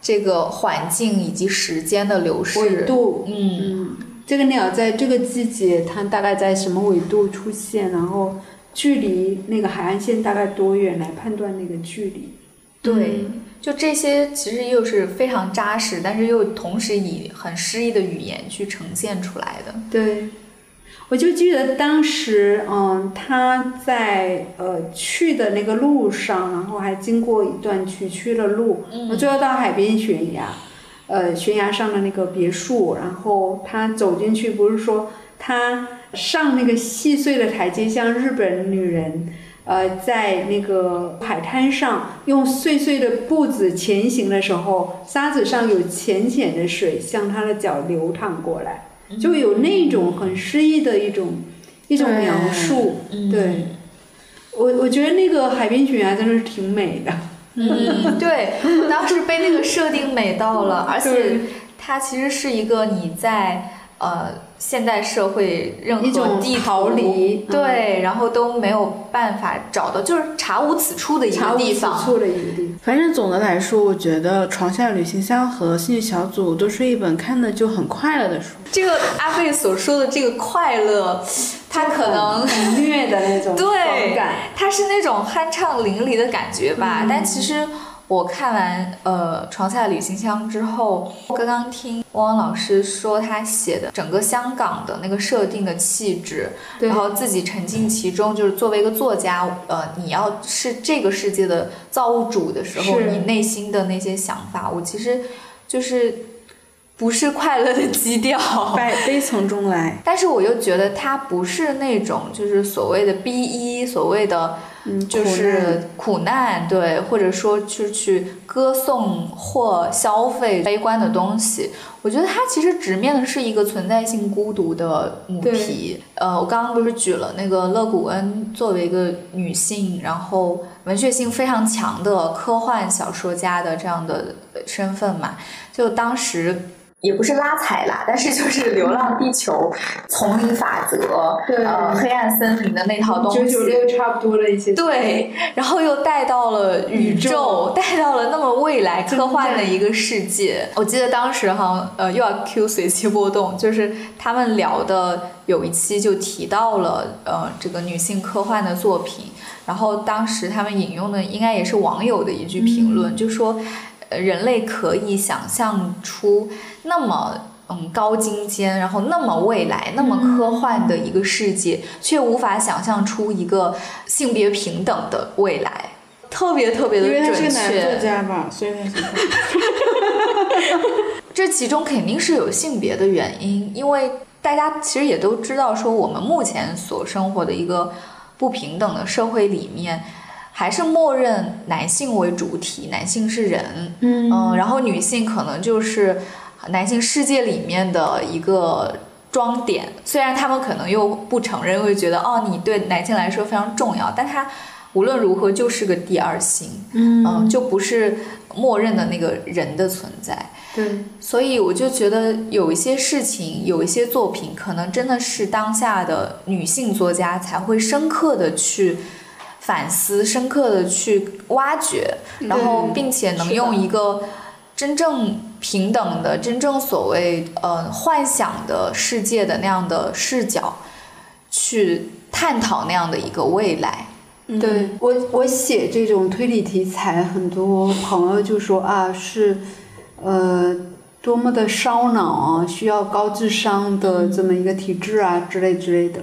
这个环境以及时间的流逝度，嗯，嗯，这个鸟在这个季节它大概在什么纬度出现，然后距离那个海岸线大概多远来判断那个距离。对，就这些其实又是非常扎实，但是又同时以很诗意的语言去呈现出来的。对，我就记得当时，嗯，他在呃去的那个路上，然后还经过一段崎岖的路，嗯我最后到海边悬崖，呃，悬崖上的那个别墅，然后他走进去，不是说他上那个细碎的台阶，像日本女人。呃，在那个海滩上用碎碎的步子前行的时候，沙子上有浅浅的水向他的脚流淌过来。就有那种很诗意的一种一种描述。嗯对，我我觉得那个海边悬崖真的是挺美的。嗯，对，我当时被那个设定美到了，而且它其实是一个你在呃现代社会任何地图逃离。嗯。对，然后都没有办法找到，就是查无此处的一查无此个地方。处的一个地方。反正总的来说，我觉得《床下旅行箱》和《兴趣小组》都是一本看的就很快乐的书。这个阿贝所说的这个快乐，它可能很虐的那种对爽感。它是那种酣畅淋漓的感觉吧。但其实我看完呃《床下旅行箱》之后，刚刚听汪汪老师说他写的整个香港的那个设定的气质，然后自己沉浸其中，就是作为一个作家，呃，你要是这个世界的造物主的时候，你内心的那些想法，我其实就是不是快乐的基调。悲悲从中来，但是我又觉得它不是那种就是所谓的 B 一，所谓的嗯，就是苦难，对，或者说去去歌颂或消费悲观的东西。我觉得它其实直面的是一个存在性孤独的母题。呃，我刚刚不是举了那个勒古恩作为一个女性，然后文学性非常强的科幻小说家的这样的呃身份嘛，就当时。也不是拉踩啦，但是就是《流浪地球》、丛林法则，对呃，黑暗森林的那套东西，九九六差不多的一些。对，然后又带到了宇宙，宇宙带到了那么未来科幻的一个世界。我记得当时哈，呃，又要 Q 随机波动，就是他们聊的有一期就提到了呃这个女性科幻的作品，然后当时他们引用的应该也是网友的一句评论，就说。呃人类可以想象出那么嗯高精尖，然后那么未来、那么科幻的一个世界，却无法想象出一个性别平等的未来，特别特别的因为他准是个男作确。家吧，所以他。这其中肯定是有性别的原因，因为大家其实也都知道，说我们目前所生活的一个不平等的社会里面。还是默认男性为主体，男性是人，嗯然后女性可能就是男性世界里面的一个装点。虽然他们可能又不承认，会觉得哦，你对男性来说非常重要，但他无论如何就是个第二性，嗯、就不是默认的那个人的存在。对，所以我就觉得有一些事情，有一些作品，可能真的是当下的女性作家才会深刻的去反思，深刻的去挖掘，然后并且能用一个真正平等的、真正所谓呃幻想的世界的那样的视角，去探讨那样的一个未来。对我，我写这种推理题材，很多朋友就说啊，是，呃，多么的烧脑啊，需要高智商的这么一个体质啊，之类之类的。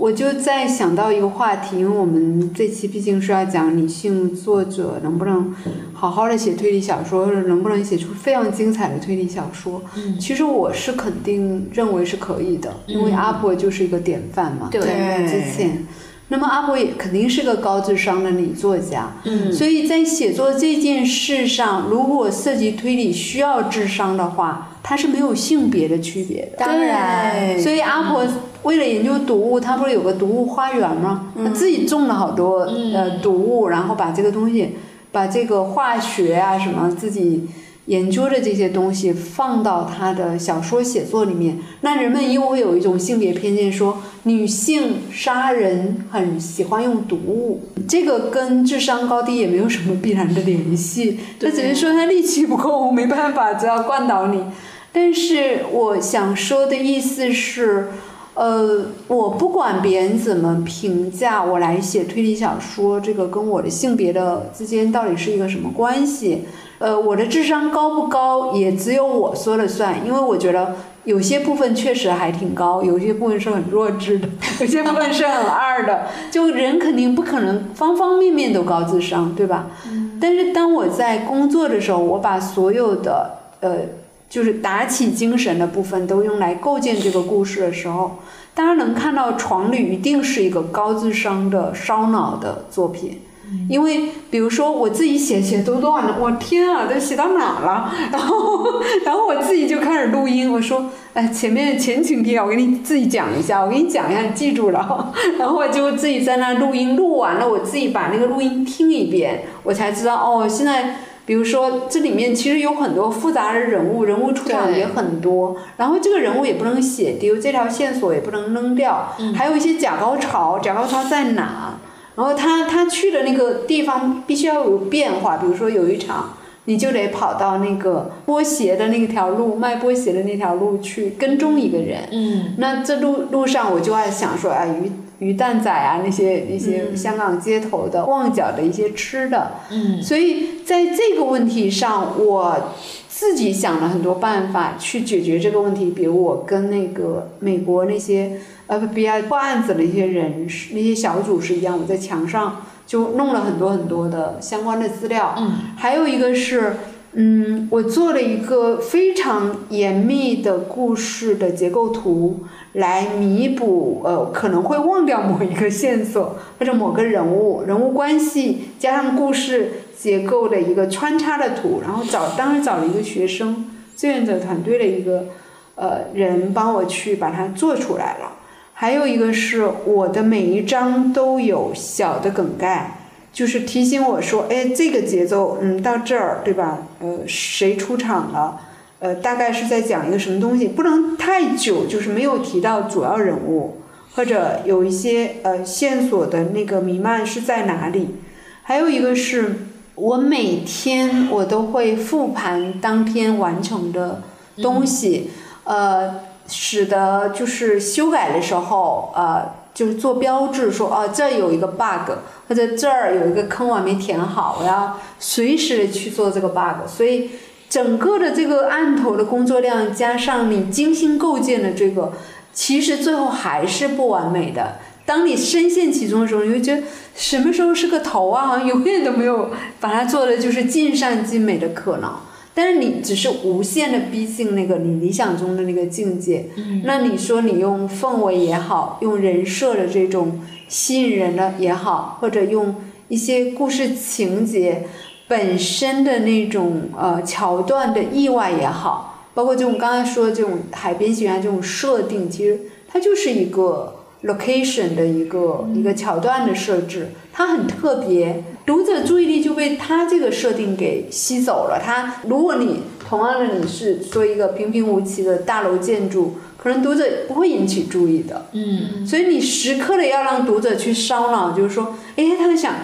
我就在想到一个话题，因为我们这期毕竟是要讲女性作者能不能好好的写推理小说，或者能不能写出非常精彩的推理小说。嗯其实我是肯定认为是可以的，因为阿婆就是一个典范嘛。对在之前。那么阿婆也肯定是个高智商的女作家，嗯，所以在写作这件事上，如果涉及推理需要智商的话，它是没有性别的区别的。当然，所以阿婆为了研究毒物，她不是有个毒物花园吗？她自己种了好多呃毒物，然后把这个东西，把这个化学啊什么自己研究的这些东西放到她的小说写作里面，那人们又会有一种性别偏见，说女性杀人很喜欢用毒物，这个跟智商高低也没有什么必然的联系，这只是说她力气不够，没办法，只要灌倒你。但是我想说的意思是，呃，我不管别人怎么评价我来写推理小说，这个跟我的性别的之间到底是一个什么关系？呃，我的智商高不高也只有我说了算，因为我觉得有些部分确实还挺高，有些部分是很弱智的，有些部分是很二的。就人肯定不可能方方面面都高智商，对吧？但是当我在工作的时候，我把所有的呃。就是打起精神的部分都用来构建这个故事的时候，大家能看到《床旅》一定是一个高智商的烧脑的作品。因为比如说我自己写写都乱了，我天啊，都写到哪了？然后然后我自己就开始录音，我说，哎，前面前情提要我给你自己讲一下，我给你讲一下，你记住了。然后我就自己在那录音，录完了我自己把那个录音听一遍，我才知道哦，现在。比如说，这里面其实有很多复杂的人物，人物出场也很多，然后这个人物也不能写丢，这条线索也不能扔掉，还有一些假高潮，假高潮在哪？然后他他去的那个地方必须要有变化，比如说有一场，你就得跑到那个波鞋的那条路，卖波鞋的那条路去跟踪一个人。嗯，那这路路上我就爱想说，哎，鱼鱼蛋仔啊，那些那些香港街头的旺角的一些吃的。嗯，所以在这个问题上，我自己想了很多办法去解决这个问题，比如我跟那个美国那些。FBI 破案子的一些人，那些小组是一样，我在墙上就弄了很多很多的相关的资料。嗯，还有一个是，嗯，我做了一个非常严密的故事的结构图，来弥补呃可能会忘掉某一个线索或者某个人物人物关系加上故事结构的一个穿插的图，然后找当时找了一个学生志愿者团队的一个呃人帮我去把它做出来了。还有一个是我的每一章都有小的梗概，就是提醒我说，哎，这个节奏，嗯，到这儿，对吧？呃，谁出场了？呃，大概是在讲一个什么东西，不能太久，就是没有提到主要人物，或者有一些呃线索的那个弥漫是在哪里？还有一个是我每天我都会复盘当天完成的东西，呃。使得就是修改的时候，呃，就是做标志说，哦，这有一个 bug，或者这儿有一个坑我没填好，我要随时去做这个 bug。所以整个的这个案头的工作量加上你精心构建的这个，其实最后还是不完美的。当你深陷其中的时候，你会觉得什么时候是个头啊？好像永远都没有把它做的就是尽善尽美的可能。但是你只是无限的逼近那个你理想中的那个境界，那你说你用氛围也好，用人设的这种吸引人的也好，或者用一些故事情节本身的那种呃桥段的意外也好，包括这种刚才说的这种海边悬崖这种设定，其实它就是一个。location 的一个一个桥段的设置，它很特别，读者注意力就被他这个设定给吸走了。他如果你同样的你是说一个平平无奇的大楼建筑，可能读者不会引起注意的。嗯，所以你时刻的要让读者去烧脑，就是说，哎，他在想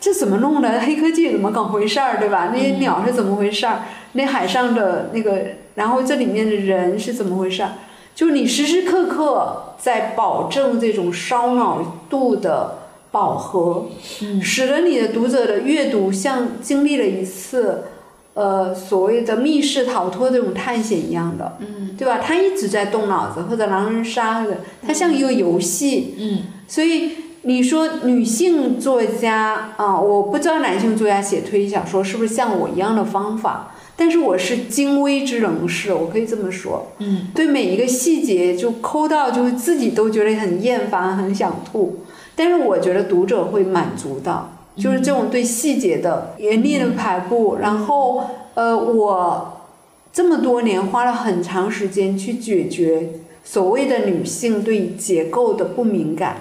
这怎么弄的？黑科技怎么搞回事儿，对吧？那些鸟是怎么回事儿？那海上的那个，然后这里面的人是怎么回事儿？就你时时刻刻在保证这种烧脑度的饱和，使得你的读者的阅读像经历了一次，呃，所谓的密室逃脱这种探险一样的，嗯，对吧？他一直在动脑子，或者狼人杀的，它像一个游戏，嗯，所以你说女性作家啊，我不知道男性作家写推理小说是不是像我一样的方法。但是我是精微之能事，我可以这么说。嗯，对每一个细节就抠到，就是自己都觉得很厌烦，很想吐。但是我觉得读者会满足的，就是这种对细节的严厉的排布。然后，呃，我这么多年花了很长时间去解决所谓的女性对结构的不敏感。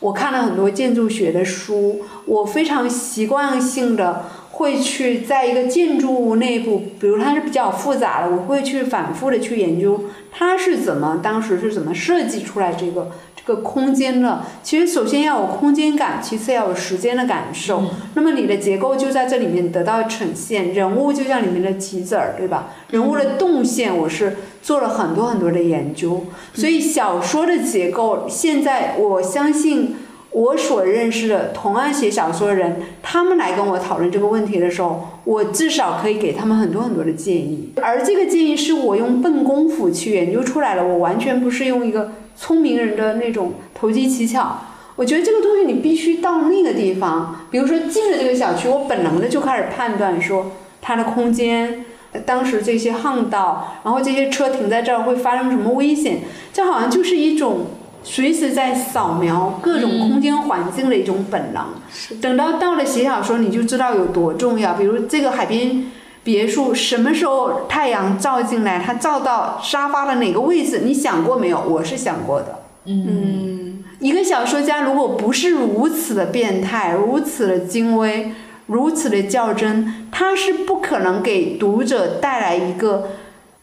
我看了很多建筑学的书，我非常习惯性的。会去在一个建筑物内部，比如它是比较复杂的，我会去反复的去研究它是怎么当时是怎么设计出来这个这个空间的。其实首先要有空间感，其次要有时间的感受。那么你的结构就在这里面得到呈现，人物就像里面的棋子儿，对吧？人物的动线我是做了很多很多的研究，所以小说的结构现在我相信。我所认识的同样写小说的人，他们来跟我讨论这个问题的时候，我至少可以给他们很多很多的建议。而这个建议是我用笨功夫去研究出来的，我完全不是用一个聪明人的那种投机取巧。我觉得这个东西你必须到那个地方，比如说进了这个小区，我本能的就开始判断说它的空间，当时这些巷道，然后这些车停在这儿会发生什么危险，这好像就是一种。随时在扫描各种空间环境的一种本能。等到到了写小说，你就知道有多重要。比如这个海边别墅，什么时候太阳照进来，它照到沙发的哪个位置，你想过没有？我是想过的。嗯，一个小说家如果不是如此的变态，如此的精微，如此的较真，他是不可能给读者带来一个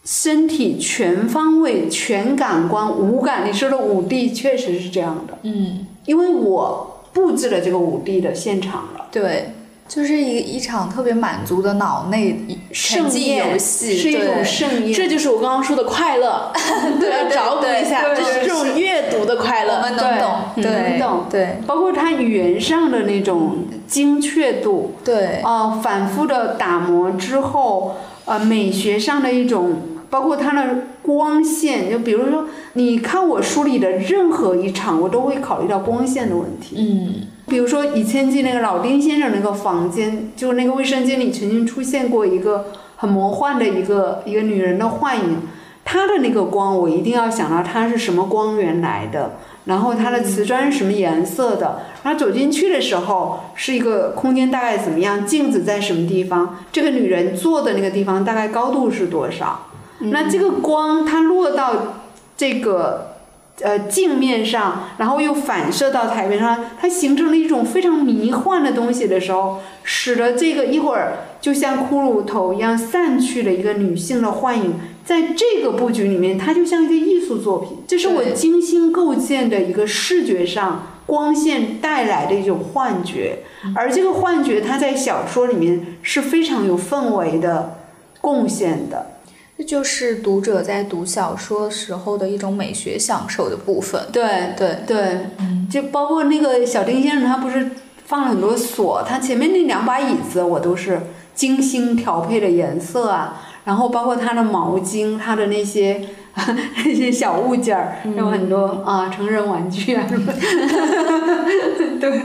身体全方位、全感官、五感。你说的五 D 确实是这样的，嗯，因为我布置了这个五 D 的现场了。对，就是一一场特别满足的脑内沉浸盛宴游戏，是一种盛宴，这就是我刚刚说的快乐，对要找补一下，就是这种阅读的快我乐。们能懂，能懂对包括它语言上的那种精确度，对，哦，反复的打磨之后，呃，美学上的一种，包括它的光线，就比如说，你看我书里的任何一场，我都会考虑到光线的问题。嗯比如说以前进那个老丁先生那个房间，就那个卫生间里曾经出现过一个很魔幻的一个一个女人的幻影，她的那个光，我一定要想到它是什么光源来的，然后它的瓷砖是什么颜色的，然后走进去的时候是一个空间大概怎么样，镜子在什么地方，这个女人坐的那个地方大概高度是多少，那这个光它落到这个。呃，镜面上，然后又反射到台面上，它形成了一种非常迷幻的东西的时候，使得这个一会儿就像骷髅头一样散去的一个女性的幻影，在这个布局里面，它就像一个艺术作品。这是我精心构建的一个视觉上光线带来的一种幻觉，而这个幻觉它在小说里面是非常有氛围的贡献的。这就是读者在读小说时候的一种美学享受的部分。对对，对，就包括那个小丁先生，他不是放了很多锁，他前面那两把椅子我都是精心调配的颜色啊，然后包括他的毛巾，他的那些 那些小物件儿，有很多啊成人玩具啊什么的，对，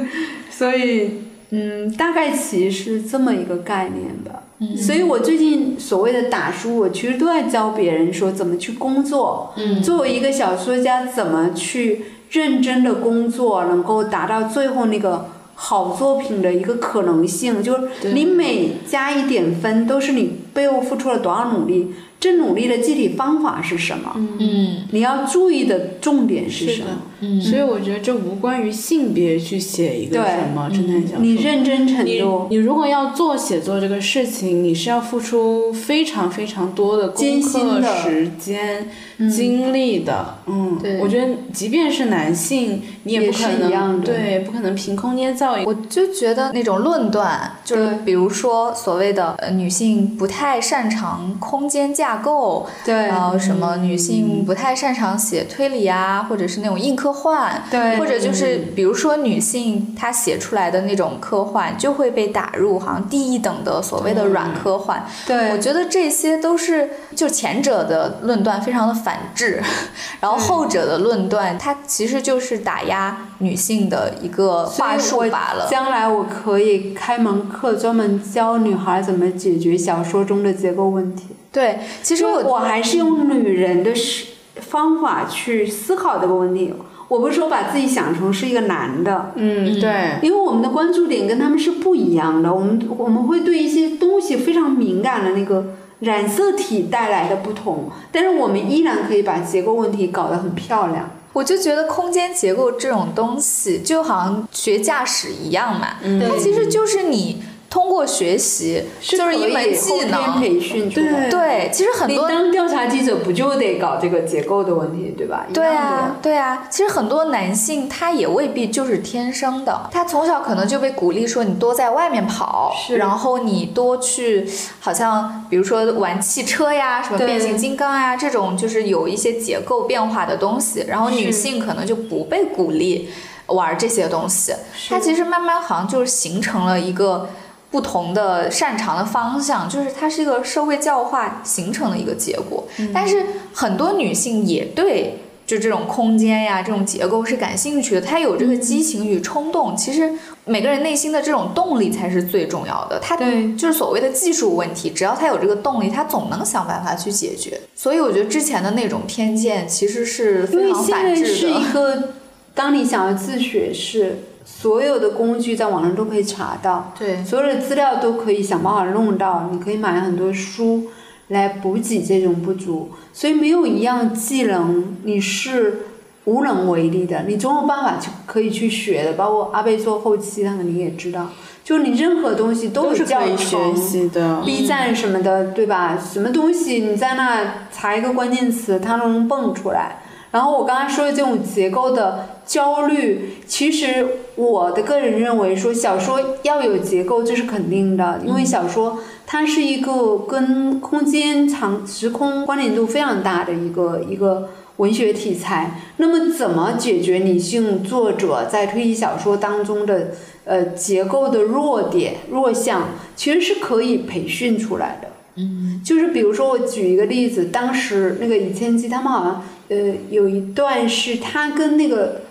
所以嗯，大概其实这么一个概念吧。所以我最近所谓的打书，我其实都在教别人说怎么去工作。嗯作为一个小说家，怎么去认真的工作，能够达到最后那个好作品的一个可能性，就是你每加一点分，都是你背后付出了多少努力，这努力的具体方法是什么？嗯你要注意的重点是什么？嗯。所以我觉得这无关于性别去写一个什么侦探小说。你认真程度，你如果要做写作这个事情，你是要付出非常非常多的功课、时间、精力的。嗯，对。我觉得即便是男性，你也不可能一样的。对，不可能凭空捏造。我就觉得那种论断，就是比如说所谓的呃女性不太擅长空间架构，对。然后什么女性不太擅长写推理啊，或者是那种硬科幻，对或者就是比如说女性她写出来的那种科幻就会被打入好像第一等的所谓的软科幻。对我觉得这些都是就前者的论断非常的反智，然后后者的论断它其实就是打压女性的一个话术罢了。将来我可以开门课，专门教女孩怎么解决小说中的结构问题。对，其实我我还是用女人的思方法去思考这个问题。我不是说把自己想成是一个男的，嗯，对，因为我们的关注点跟他们是不一样的。我们我们会对一些东西非常敏感的那个染色体带来的不同，但是我们依然可以把结构问题搞得很漂亮。我就觉得空间结构这种东西，就好像学驾驶一样嘛，它其实就是你通过学习，就是一门技能。培训出来。对，其实很多当调查记者不就得搞这个结构的问题，对吧？对啊，对啊，其实很多男性他也未必就是天生的，他从小可能就被鼓励说你多在外面跑，是然后你多去，好像比如说玩汽车呀，什么变形金刚呀这种，就是有一些结构变化的东西，然后女性可能就不被鼓励玩这些东西，它其实慢慢好像就是形成了一个。不同的擅长的方向，就是它是一个社会教化形成的一个结果。但是很多女性也对就这种空间呀、这种结构是感兴趣的，她有这个激情与冲动。其实每个人内心的这种动力才是最重要的。他对就是所谓的技术问题，只要他有这个动力，他总能想办法去解决。所以我觉得之前的那种偏见其实是非常反智的。是一个，当你想要自学是所有的工具在网上都可以查到，对所有的资料都可以想办法弄到，你可以买很多书来补给这种不足，所以没有一样技能你是无能为力的，你总有办法去可以去学的。包括阿贝做后期，他肯定也知道，就是你任何东西都是可以学程。习的。B 站什么的，对吧？什么东西你在那查一个关键词，它都能蹦出来。然后我刚才说的这种结构的焦虑，其实我的个人认为说小说要有结构，这是肯定的，因为小说它是一个跟空间长时空关联度非常大的一个一个文学题材。那么怎么解决女性作者在推理小说当中的呃结构的弱点弱项，其实是可以培训出来的。嗯，就是比如说我举一个例子，当时那个尹千机他们好像呃有一段是他跟那个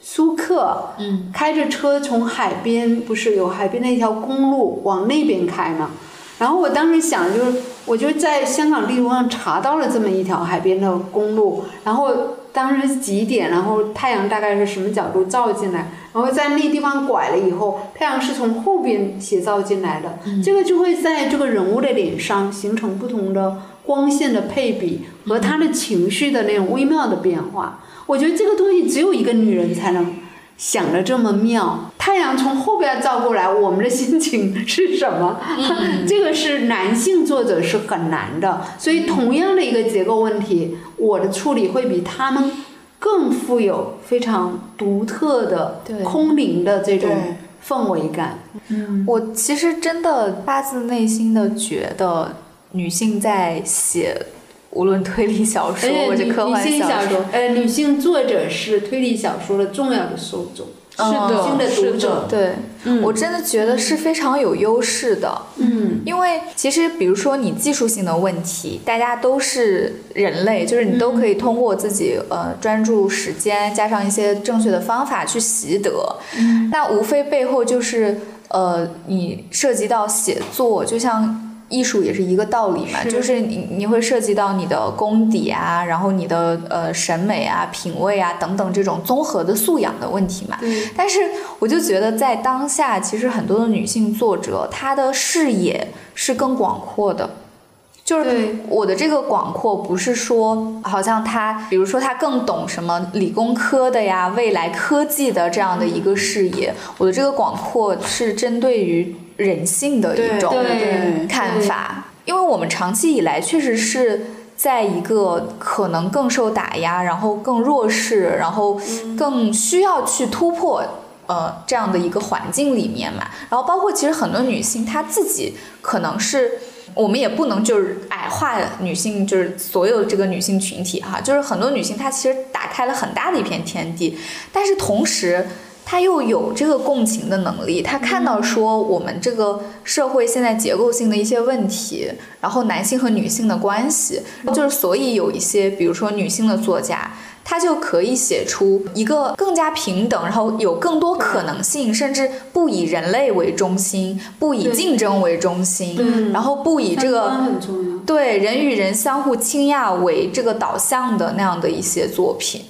苏克，嗯，开着车从海边，不是有海边那条公路往那边开嘛。然后我当时想，就是我就在香港地图上查到了这么一条海边的公路，然后当时几点，然后太阳大概是什么角度照进来，然后在那地方拐了以后，太阳是从后边斜照进来的，这个就会在这个人物的脸上形成不同的光线的配比和他的情绪的那种微妙的变化。我觉得这个东西只有一个女人才能想的这么妙。太阳从后边照过来，我们的心情是什么？这个是男性作者是很难的。所以同样的一个结构问题，我的处理会比他们更富有非常独特的对空灵的这种氛围感。嗯我其实真的发自内心的觉得，女性在写无论推理小说或者科幻小说，呃，女性作者是推理小说的重要的受众，是的女性的是的读者。对、嗯我真的觉得是非常有优势的。嗯，因为其实，比如说你技术性的问题，大家都是人类，就是你都可以通过自己、呃专注时间，加上一些正确的方法去习得。嗯，那无非背后就是呃，你涉及到写作，就像。艺术也是一个道理嘛，是就是你你会涉及到你的功底啊，然后你的呃审美啊、品味啊等等这种综合的素养的问题嘛。对，但是我就觉得在当下，其实很多的女性作者，她的视野是更广阔的。就是我的这个广阔，不是说好像他，比如说他更懂什么理工科的呀、未来科技的这样的一个视野。我的这个广阔是针对于人性的一种看法，因为我们长期以来确实是在一个可能更受打压，然后更弱势，然后更需要去突破。呃，这样的一个环境里面嘛，然后包括其实很多女性她自己可能是，我们也不能就是矮化女性，就是所有这个女性群体哈，就是很多女性她其实打开了很大的一片天地，但是同时她又有这个共情的能力，她看到说我们这个社会现在结构性的一些问题，然后男性和女性的关系，就是所以有一些比如说女性的作家。她就可以写出一个更加平等，然后有更多可能性，甚至不以人类为中心，不以竞争为中心，对然后不以这个。对人与人相互倾轧为这个导向的那样的一些作品。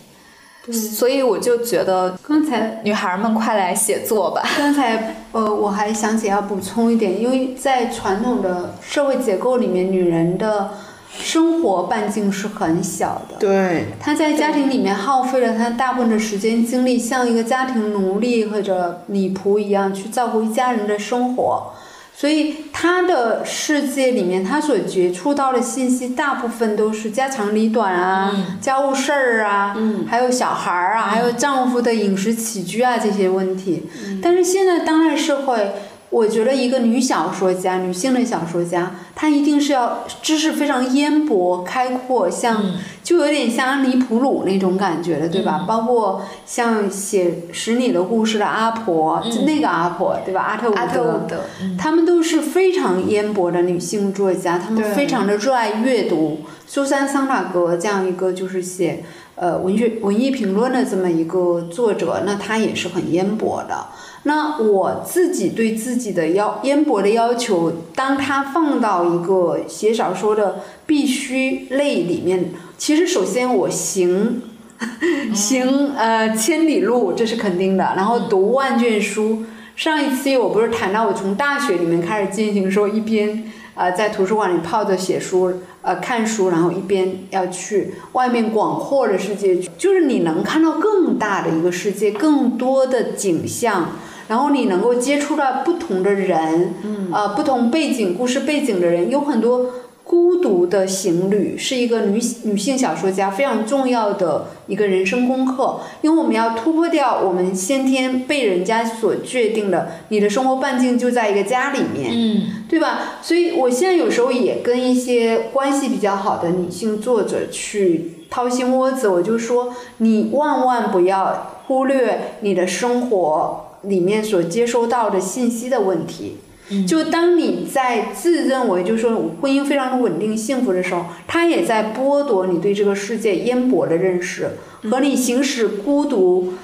所以我就觉得，刚才女孩们快来写作吧。刚才呃，我还想起要补充一点，因为在传统的社会结构里面，女人的生活半径是很小的。对，她在家庭里面耗费了她大部分的时间精力，像一个家庭奴隶或者女仆一样去照顾一家人的生活。所以她的世界里面，她所接触到的信息大部分都是家长里短啊、家务事儿啊，嗯还有小孩儿啊，还有丈夫的饮食起居啊这些问题。但是现在当代社会，我觉得一个女小说家、女性的小说家，她一定是要知识非常渊博、开阔，像、就有点像安妮普鲁那种感觉的，对吧？包括像写《使你的故事》的阿婆，就那个阿婆，对吧？阿特伍德，阿特伍德，她们都是非常渊博的女性作家，她们非常的热爱阅读。苏珊·桑塔格这样一个就是写呃文学文艺评论的这么一个作者，那他也是很渊博的。那我自己对自己的要渊博的要求，当他放到一个写小说的必须类里面，其实首先我行 行呃千里路，这是肯定的，然后读万卷书。上一期我不是谈到我从大学里面开始进行，说一边呃在图书馆里泡着写书呃看书，然后一边要去外面广阔的世界，就是你能看到更大的一个世界，更多的景象，然后你能够接触到不同的人，嗯，呃不同背景故事背景的人，有很多。孤独的行旅是一个女女性小说家非常重要的一个人生功课，因为我们要突破掉我们先天被人家所决定的，你的生活半径就在一个家里面，嗯，对吧？所以我现在有时候也跟一些关系比较好的女性作者去掏心窝子，我就说你万万不要忽略你的生活里面所接收到的信息的问题。就当你在自认为就是说婚姻非常的稳定幸福的时候，他也在剥夺你对这个世界渊博的认识和你行使孤独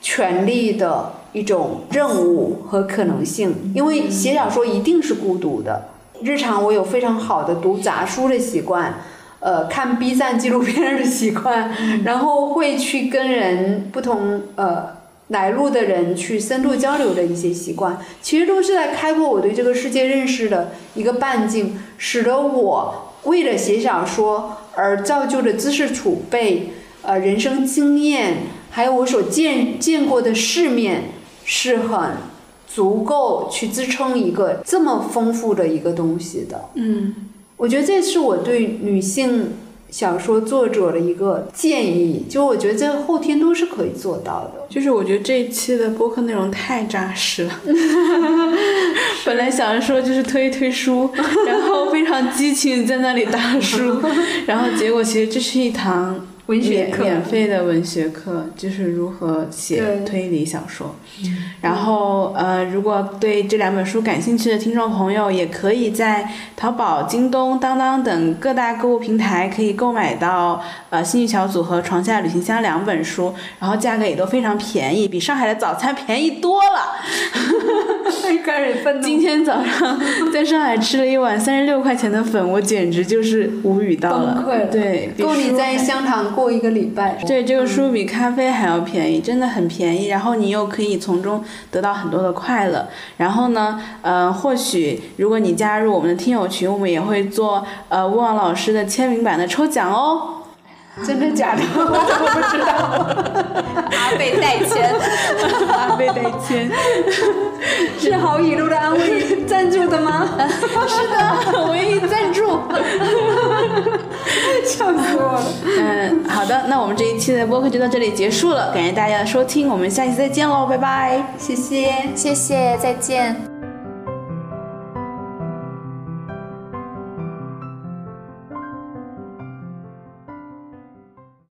权利的一种任务和可能性。因为写小说一定是孤独的。日常我有非常好的读杂书的习惯，呃，看 B 站纪录片的习惯，然后会去跟人不同呃。来路的人去深度交流的一些习惯，其实都是在开阔我对这个世界认识的一个半径，使得我为了写小说而造就的知识储备、呃人生经验，还有我所见见过的世面，是很足够去支撑一个这么丰富的一个东西的。嗯，我觉得这是我对女性。小说作者的一个建议，就我觉得这后天都是可以做到的。就是我觉得这一期的播客内容太扎实了。本来想着说就是推一推书，然后非常激情在那里打书，然后结果其实这是一堂。文学课，免费的文学课，就是如何写推理小说。然后，呃，如果对这两本书感兴趣的听众朋友，也可以在淘宝、京东、当当等各大购物平台可以购买到呃《幸运小组》和《床下旅行箱》两本书，然后价格也都非常便宜，比上海的早餐便宜多了。开始愤怒。今天早上 在上海吃了一碗三十六块钱的粉，我简直就是无语到了。崩溃了。对，够你在香堂过一个礼拜。对，这个书比咖啡还要便宜，真的很便宜。然后你又可以从中得到很多的快乐。然后呢，呃，或许如果你加入我们的听友群，我们也会做呃乌王老师的签名版的抽奖哦。真的假的？我怎么不知道？阿贝代签，阿贝代签，是好雨露的安慰赞助的吗？是的，唯一赞助。笑死我了。嗯，好的，那我们这一期的播客就到这里结束了，感谢大家的收听，我们下期再见喽，拜拜，谢谢，谢谢，再见。